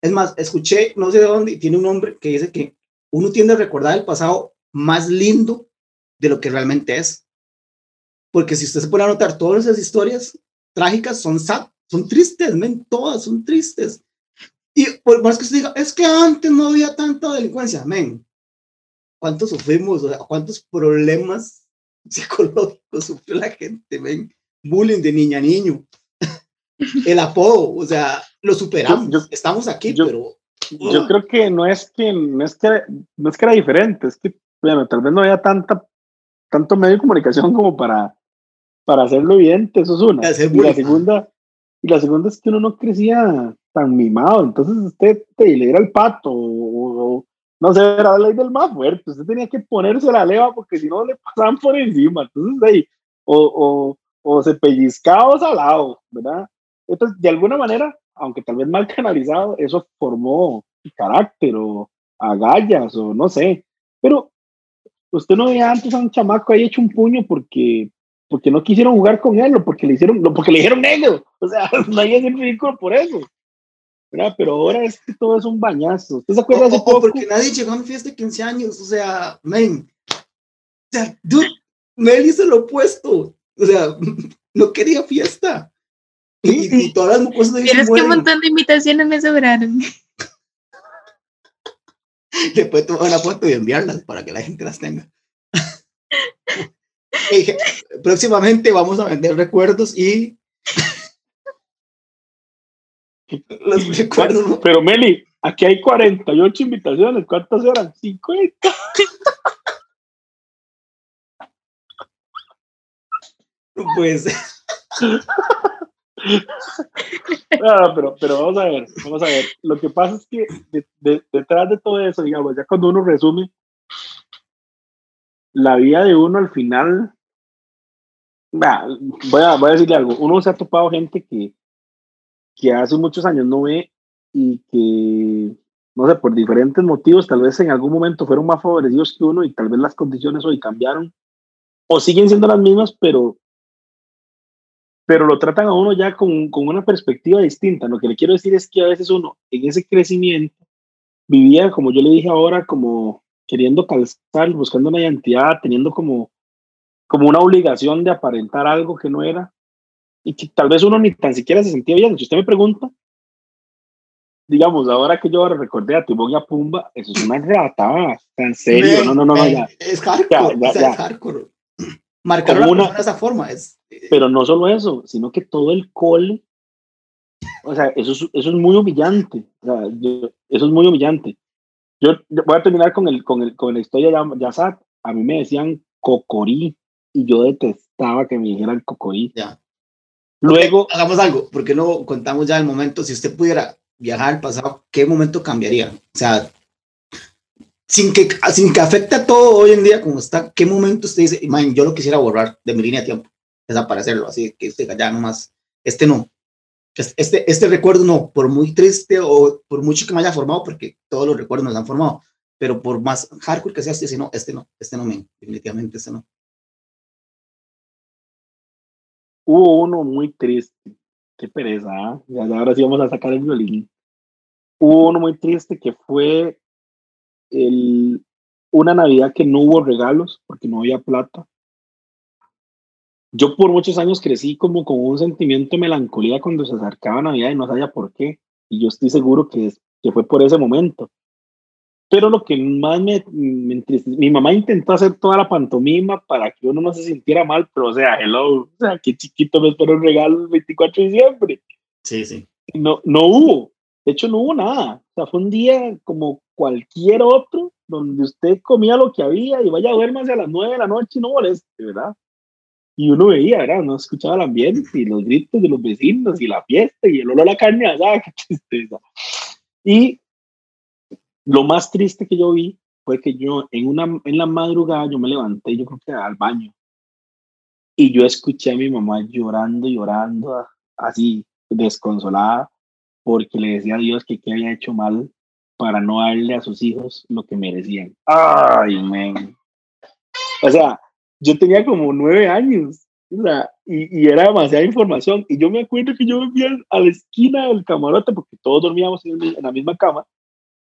Es más, escuché, no sé de dónde, tiene un hombre que dice que uno tiende a recordar el pasado más lindo de lo que realmente es. Porque si usted se pone a notar todas esas historias trágicas, son sad, son tristes, men, todas son tristes. Y por más que usted diga, es que antes no había tanta delincuencia, men. ¿Cuántos sufrimos? O sea, ¿Cuántos problemas <laughs> psicológicos sufrió la gente, men? Bullying de niña a niño. <laughs> El apodo, o sea, lo superamos. Estamos aquí, pero. Yo creo que no es que no es que no es que era diferente, es que bueno, tal vez no había tanta tanto medio de comunicación como para para hacerlo bien, eso es una. Y la segunda y la segunda es que uno no crecía tan mimado. Entonces usted te le era el pato o, no sé, era la ley del más fuerte. Usted tenía que ponerse la leva porque si no le pasaban por encima. Entonces ahí, o, o, o se pellizcaba o salado, ¿verdad? Entonces, de alguna manera, aunque tal vez mal canalizado, eso formó carácter o agallas o no sé. Pero usted no veía antes a un chamaco ahí hecho un puño porque, porque no quisieron jugar con él o porque le hicieron, porque le dijeron negro. O sea, <laughs> nadie es ridículo por eso. Pero ahora es que todo es un bañazo. ¿Usted se acuerda de poco? Porque nadie llegó a mi fiesta de 15 años. O sea, men. O sea, dude, Mel hizo lo opuesto. O sea, <laughs> no quería fiesta. Y, y, todas las cosas Pero es que un montón de invitaciones me sobraron. <laughs> Después tomar una foto y enviarlas para que la gente las tenga. <laughs> próximamente vamos a vender recuerdos y <laughs> los recuerdos. Pero Meli, aquí hay 48 invitaciones. ¿Cuántas eran? 50. Pues. <laughs> no, <laughs> pero, pero vamos a ver, vamos a ver. Lo que pasa es que detrás de todo eso, digamos, ya cuando uno resume, la vida de uno al final, voy, a, voy a decirle algo, uno se ha topado gente que, que hace muchos años no ve y que, no sé, por diferentes motivos, tal vez en algún momento fueron más favorecidos que uno y tal vez las condiciones hoy cambiaron o siguen siendo las mismas, pero pero lo tratan a uno ya con, con, una perspectiva distinta. Lo que le quiero decir es que a veces uno en ese crecimiento vivía, como yo le dije ahora, como queriendo calzar, buscando una identidad, teniendo como, como una obligación de aparentar algo que no era, y que tal vez uno ni tan siquiera se sentía bien. Si usted me pregunta, digamos, ahora que yo recordé a Timón y a Pumba, eso es una reatada, en serio, no, no, no, no, ya. Es hardcore, ya, ya, es hardcore. Marcar una, de esa forma es pero no solo eso, sino que todo el cole, o sea, eso es, eso es muy humillante. O sea, eso es muy humillante. Yo, voy a terminar con, el, con, el, con la historia de Yasat. A mí me decían cocorí y yo detestaba que me dijeran cocorí. Ya. Luego. hagamos algo, porque no contamos ya el momento. Si usted pudiera viajar al pasado, ¿qué momento cambiaría? O sea, sin que, sin que afecte a todo hoy en día como está, ¿qué momento usted dice, man, yo lo quisiera borrar de mi línea de tiempo? desaparecerlo, así que usted ya nomás, este no, este, este recuerdo no, por muy triste o por mucho que me haya formado, porque todos los recuerdos nos han formado, pero por más hardcore que sea este, no, este no, este no me, definitivamente este no. Hubo uno muy triste, qué pereza, ¿ah? ahora sí vamos a sacar el violín. Hubo uno muy triste que fue el, una Navidad que no hubo regalos porque no había plata yo por muchos años crecí como con un sentimiento de melancolía cuando se acercaba Navidad y no sabía por qué. Y yo estoy seguro que, que fue por ese momento. Pero lo que más me, me entristeció, mi mamá intentó hacer toda la pantomima para que uno no se sintiera mal, pero o sea, hello, o sea, qué chiquito me esperó un regalo el 24 de diciembre. Sí, sí. No, no hubo, de hecho no hubo nada. O sea, fue un día como cualquier otro, donde usted comía lo que había y vaya a duermas a las 9 de la noche y no moleste, ¿verdad? y uno veía, ¿verdad? Uno escuchaba el ambiente y los gritos de los vecinos y la fiesta y el olor a la carne allá, <laughs> qué tristeza. Y lo más triste que yo vi fue que yo en, una, en la madrugada yo me levanté, yo creo que al baño. Y yo escuché a mi mamá llorando, llorando, así, desconsolada, porque le decía a Dios que qué había hecho mal para no darle a sus hijos lo que merecían. Ay, men. O sea, yo tenía como nueve años, y, y, era demasiada información. Y yo me acuerdo que yo vivía a la esquina del camarote, porque todos dormíamos en la misma cama,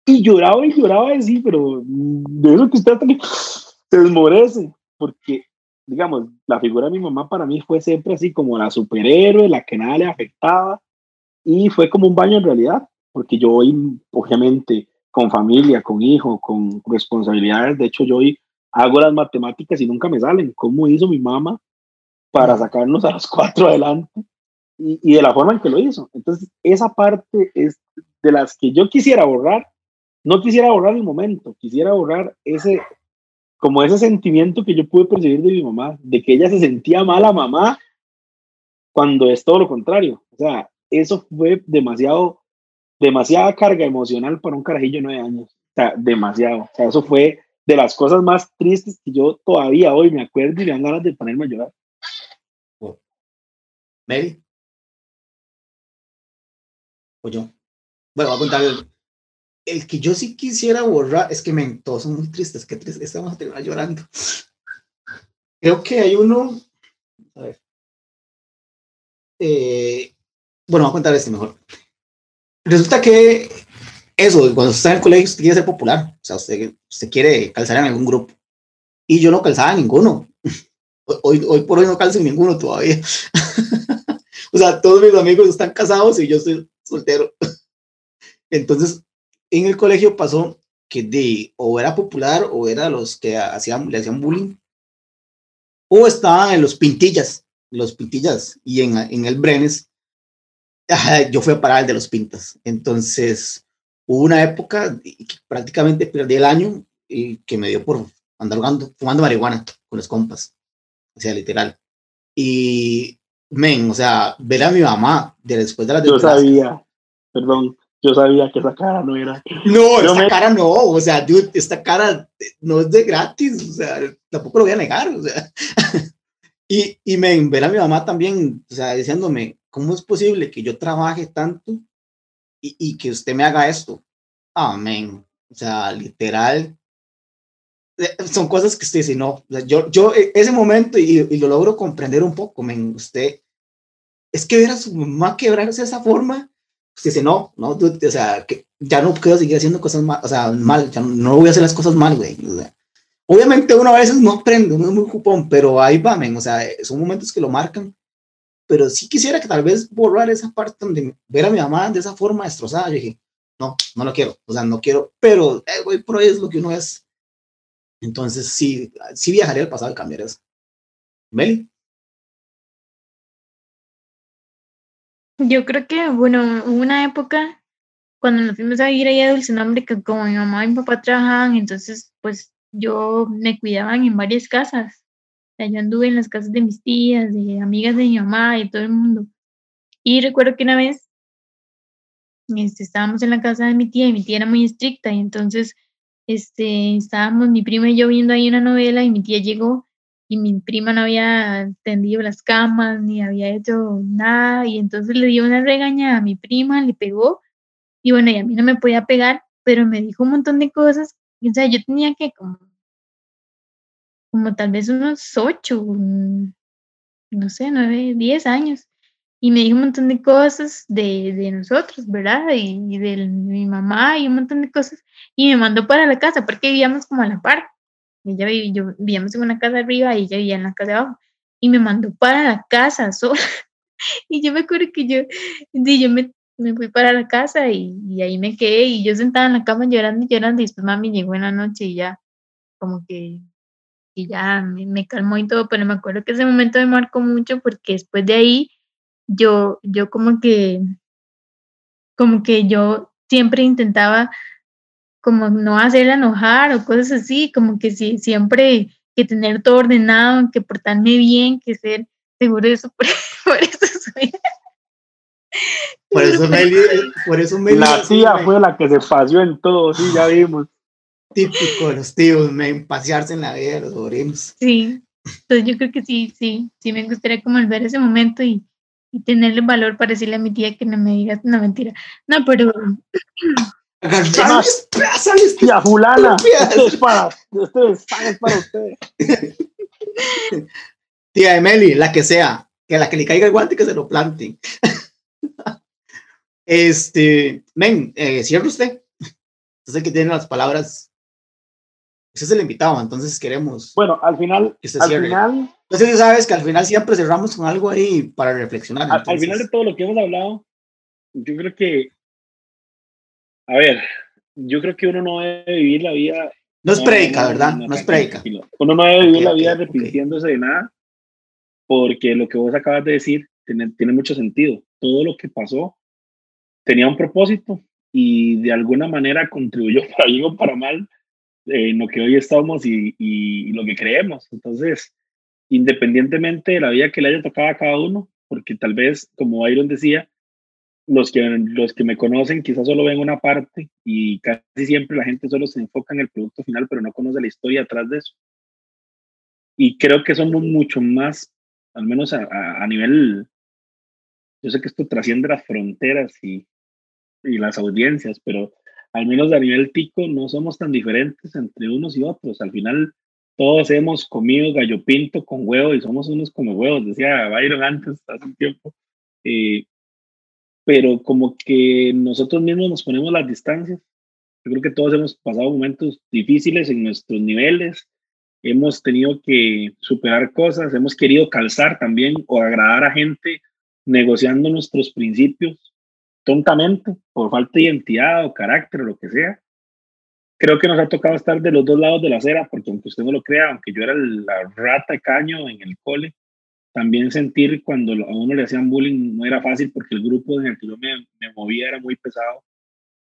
y lloraba y lloraba así, pero de eso que usted también se desmorece, porque, digamos, la figura de mi mamá para mí fue siempre así como la superhéroe, la que nada le afectaba, y fue como un baño en realidad, porque yo hoy, obviamente, con familia, con hijo, con responsabilidades, de hecho yo hoy hago las matemáticas y nunca me salen, ¿cómo hizo mi mamá para sacarnos a los cuatro adelante? Y, y de la forma en que lo hizo. Entonces, esa parte es de las que yo quisiera borrar, no quisiera borrar el momento, quisiera borrar ese, como ese sentimiento que yo pude percibir de mi mamá, de que ella se sentía mala mamá cuando es todo lo contrario. O sea, eso fue demasiado, demasiada carga emocional para un carajillo de nueve años. O sea, demasiado. O sea, eso fue de las cosas más tristes que yo todavía hoy me acuerdo y me dan ganas de ponerme a llorar. ¿Mary? ¿O yo? Bueno, voy a contar el, que yo sí quisiera borrar, es que me, todos son muy tristes, que tristes, estamos a terminar llorando. Creo que hay uno, a ver, eh, bueno, voy a contar este mejor. Resulta que eso, cuando usted está en el colegio, usted quiere ser popular, o sea, usted, usted quiere calzar en algún grupo. Y yo no calzaba en ninguno. <laughs> Hoy, hoy por hoy no calzo en ninguno todavía. <laughs> o sea, todos mis amigos están casados y yo estoy soltero. <laughs> Entonces, en el colegio pasó que de o era popular o era los que hacían, le hacían bullying o estaban en los pintillas, los pintillas y en, en el Brenes yo fui a parar el de los pintas. Entonces, hubo una época que prácticamente perdí el año y que me dio por andar jugando, fumando marihuana con los compas. O sea, literal. Y, men, o sea, ver a mi mamá de después de la Yo sabía, perdón, yo sabía que esa cara no era. No, esta cara no, o sea, dude, esta cara no es de gratis, o sea, tampoco lo voy a negar, o sea. <laughs> y, y men, ver a mi mamá también, o sea, diciéndome, ¿cómo es posible que yo trabaje tanto y, y que usted me haga esto? Amén. O sea, literal. Eh, son cosas que usted dice, no, yo, yo e, ese momento y, y lo logro comprender un poco, men, usted, es que ver a su mamá quebrarse de esa forma, usted dice, no, no, o sea, que ya no puedo seguir haciendo cosas mal, o sea, mal, ya no voy a hacer las cosas mal, güey. O sea, obviamente uno a veces no aprende, uno es muy cupón, pero ahí va, men, o sea, son momentos que lo marcan pero sí quisiera que tal vez borrar esa parte donde ver a mi mamá de esa forma destrozada. Yo dije, no, no lo quiero, o sea, no quiero, pero eh, güey, ahí es lo que uno es. Entonces, sí, sí viajaría al pasado y cambiar eso. Meli. Yo creo que, bueno, hubo una época cuando nos fuimos a ir allá a Dulce que como mi mamá y mi papá trabajaban, entonces, pues yo me cuidaban en varias casas yo anduve en las casas de mis tías, de amigas de mi mamá y todo el mundo. Y recuerdo que una vez este, estábamos en la casa de mi tía y mi tía era muy estricta y entonces este, estábamos mi prima y yo viendo ahí una novela y mi tía llegó y mi prima no había tendido las camas ni había hecho nada y entonces le dio una regaña a mi prima, le pegó y bueno, y a mí no me podía pegar, pero me dijo un montón de cosas. O sea, yo tenía que como como tal vez unos ocho, no sé, nueve, diez años. Y me dijo un montón de cosas de, de nosotros, ¿verdad? Y, de mi mamá y un montón de cosas. Y me mandó para la casa porque vivíamos como a la par. Ella vivía, yo vivíamos en una casa arriba y ella vivía en la casa de abajo. Y me mandó para la casa sola. <laughs> y yo me acuerdo que yo, yo me, me fui para la casa y, ahí me quedé y yo sentada en la cama llorando y llorando y después mami llegó en la noche y ya como que y ya me, me, calmó y todo, pero me acuerdo que ese momento me marcó mucho porque después de ahí yo, yo como que, como que yo siempre intentaba como no hacerla enojar o cosas así, como que sí, siempre que tener todo ordenado, que portarme bien, que ser seguro de eso, por, <laughs> por eso soy. Por eso, Meli, por eso Meli, La tía fue la que se paseó en todo, sí, ya vimos típico de los tíos, me pasearse en la vida de los sobrinos. Sí. Entonces yo creo que sí, sí, sí me gustaría como ver ese momento y, y tenerle valor para decirle a mi tía que no me digas una mentira. No, pero... Tía fulana, esto es para, esto es para usted. Tía Emily, la que sea, que la que le caiga el guante que se lo plante. este, men, eh, cierre usted. Usted que tiene las palabras. Usted es el invitado, entonces queremos. Bueno, al final, al final. Entonces, sabes que al final siempre cerramos con algo ahí para reflexionar. Al, final de todo lo que hemos hablado, yo creo que. A ver, yo creo que uno no debe vivir la vida. No es predica, ¿verdad? No, es predica. Uno no debe vivir la vida repitiéndose de nada, porque lo que vos acabas de decir tiene, tiene mucho sentido. Todo lo que pasó tenía un propósito y de alguna manera contribuyó <laughs> para bien o para mal en lo que hoy estamos y, y, lo que creemos. Entonces, independientemente de la vida que le haya tocado a cada uno, porque tal vez, como Byron decía, los que, los que me conocen quizás solo ven una parte y casi siempre la gente solo se enfoca en el producto final, pero no conoce la historia atrás de eso. Y creo que somos mucho más, al menos a, a, a nivel, yo sé que esto trasciende las fronteras y, y las audiencias, pero al menos a nivel tico no somos tan diferentes entre unos y otros. Al final todos hemos comido gallo pinto con huevo y somos unos como huevos, decía Byron antes, hace un tiempo. Eh, pero como que nosotros mismos nos ponemos las distancias. Yo creo que todos hemos pasado momentos difíciles en nuestros niveles, hemos tenido que superar cosas, hemos querido calzar también o agradar a gente negociando nuestros principios tontamente, por falta de identidad o carácter o lo que sea. Creo que nos ha tocado estar de los dos lados de la acera, porque aunque usted no lo crea, aunque yo era la rata caño en el cole, también sentir cuando a uno le hacían bullying no era fácil porque el grupo en el que yo me, me movía era muy pesado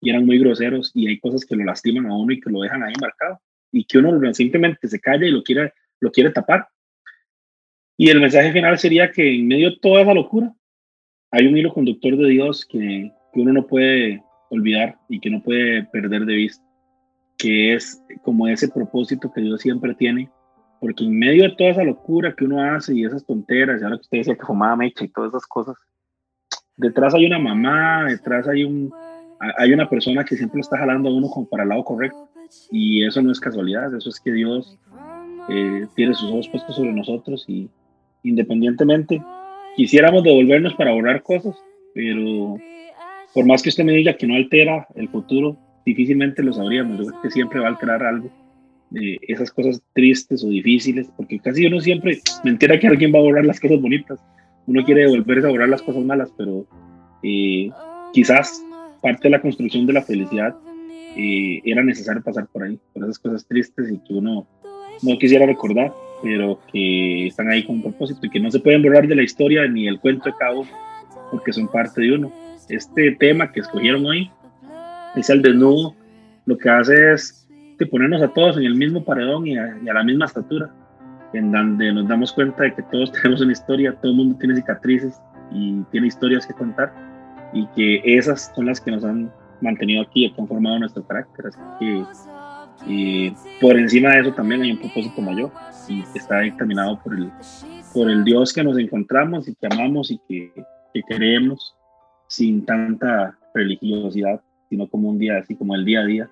y eran muy groseros y hay cosas que lo lastiman a uno y que lo dejan ahí marcado y que uno simplemente se calla y lo quiere, lo quiere tapar. Y el mensaje final sería que en medio de toda esa locura, hay un hilo conductor de Dios que, que uno no puede olvidar y que no puede perder de vista, que es como ese propósito que Dios siempre tiene, porque en medio de toda esa locura que uno hace y esas tonteras, y ahora que usted dice que fumaba mecha y todas esas cosas, detrás hay una mamá, detrás hay un hay una persona que siempre está jalando a uno como para el lado correcto y eso no es casualidad, eso es que Dios eh, tiene sus ojos puestos sobre nosotros y independientemente quisiéramos devolvernos para borrar cosas, pero por más que usted me diga que no altera el futuro, difícilmente lo sabríamos. Yo creo que siempre va a alterar algo de esas cosas tristes o difíciles, porque casi uno siempre me entera que alguien va a borrar las cosas bonitas. Uno quiere devolverse a borrar las cosas malas, pero eh, quizás parte de la construcción de la felicidad eh, era necesario pasar por ahí, por esas cosas tristes y que uno no quisiera recordar pero que están ahí con un propósito y que no se pueden borrar de la historia ni el cuento de cabo porque son parte de uno. Este tema que escogieron hoy es el desnudo, lo que hace es ponernos a todos en el mismo paredón y a, la misma estatura, en donde nos damos cuenta de que todos <laughs> tenemos una historia, todo el mundo tiene cicatrices y tiene historias que contar y que esas son las que nos han mantenido aquí y que han formado nuestro carácter. Así que y por encima de eso también hay un propósito mayor y está determinado por el, por el Dios que nos encontramos y que amamos y que, que queremos sin tanta religiosidad, sino como un día así, como el día a día,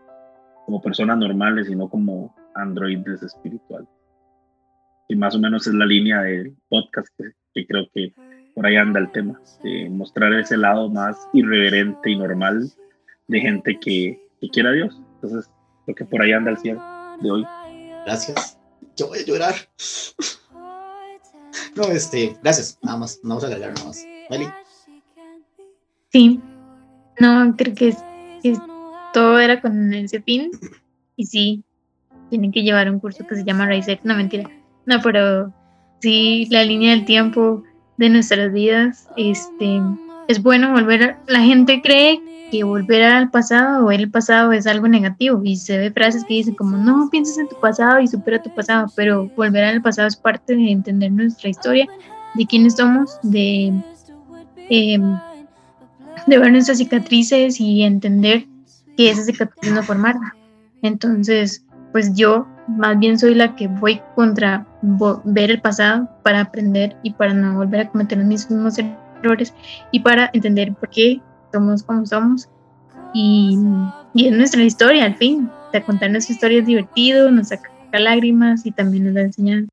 como personas normales y no como androides espirituales. Y más o menos es la línea del podcast que, que creo que por ahí anda el tema, de mostrar ese lado más irreverente y normal de gente que, que quiere a Dios. Entonces, porque por ahí anda el cielo de hoy. Gracias. Yo voy a llorar. No, este, gracias. Nada más, no vamos a agregar nada más. ¿Vale? Sí. No, creo que, todo era con ese fin. Y sí, tienen que llevar un curso que se llama Rise No, mentira. No, pero sí, la línea del tiempo de nuestras vidas, este, es bueno volver. la gente cree que volver al pasado o el pasado es algo negativo y se ve frases que dicen como no pienses en tu pasado y supera tu pasado, pero volver al pasado es parte de entender nuestra historia, de quiénes somos, de, em, de ver nuestras cicatrices y entender que esas cicatrices no formaron. Entonces, pues yo más bien soy la que voy contra ver el pasado para aprender y para no volver a cometer los mismos errores y para entender por qué somos como somos. Y, y es nuestra historia, al fin. De contar nuestra historia es divertido, nos saca lágrimas y también nos da enseñanza.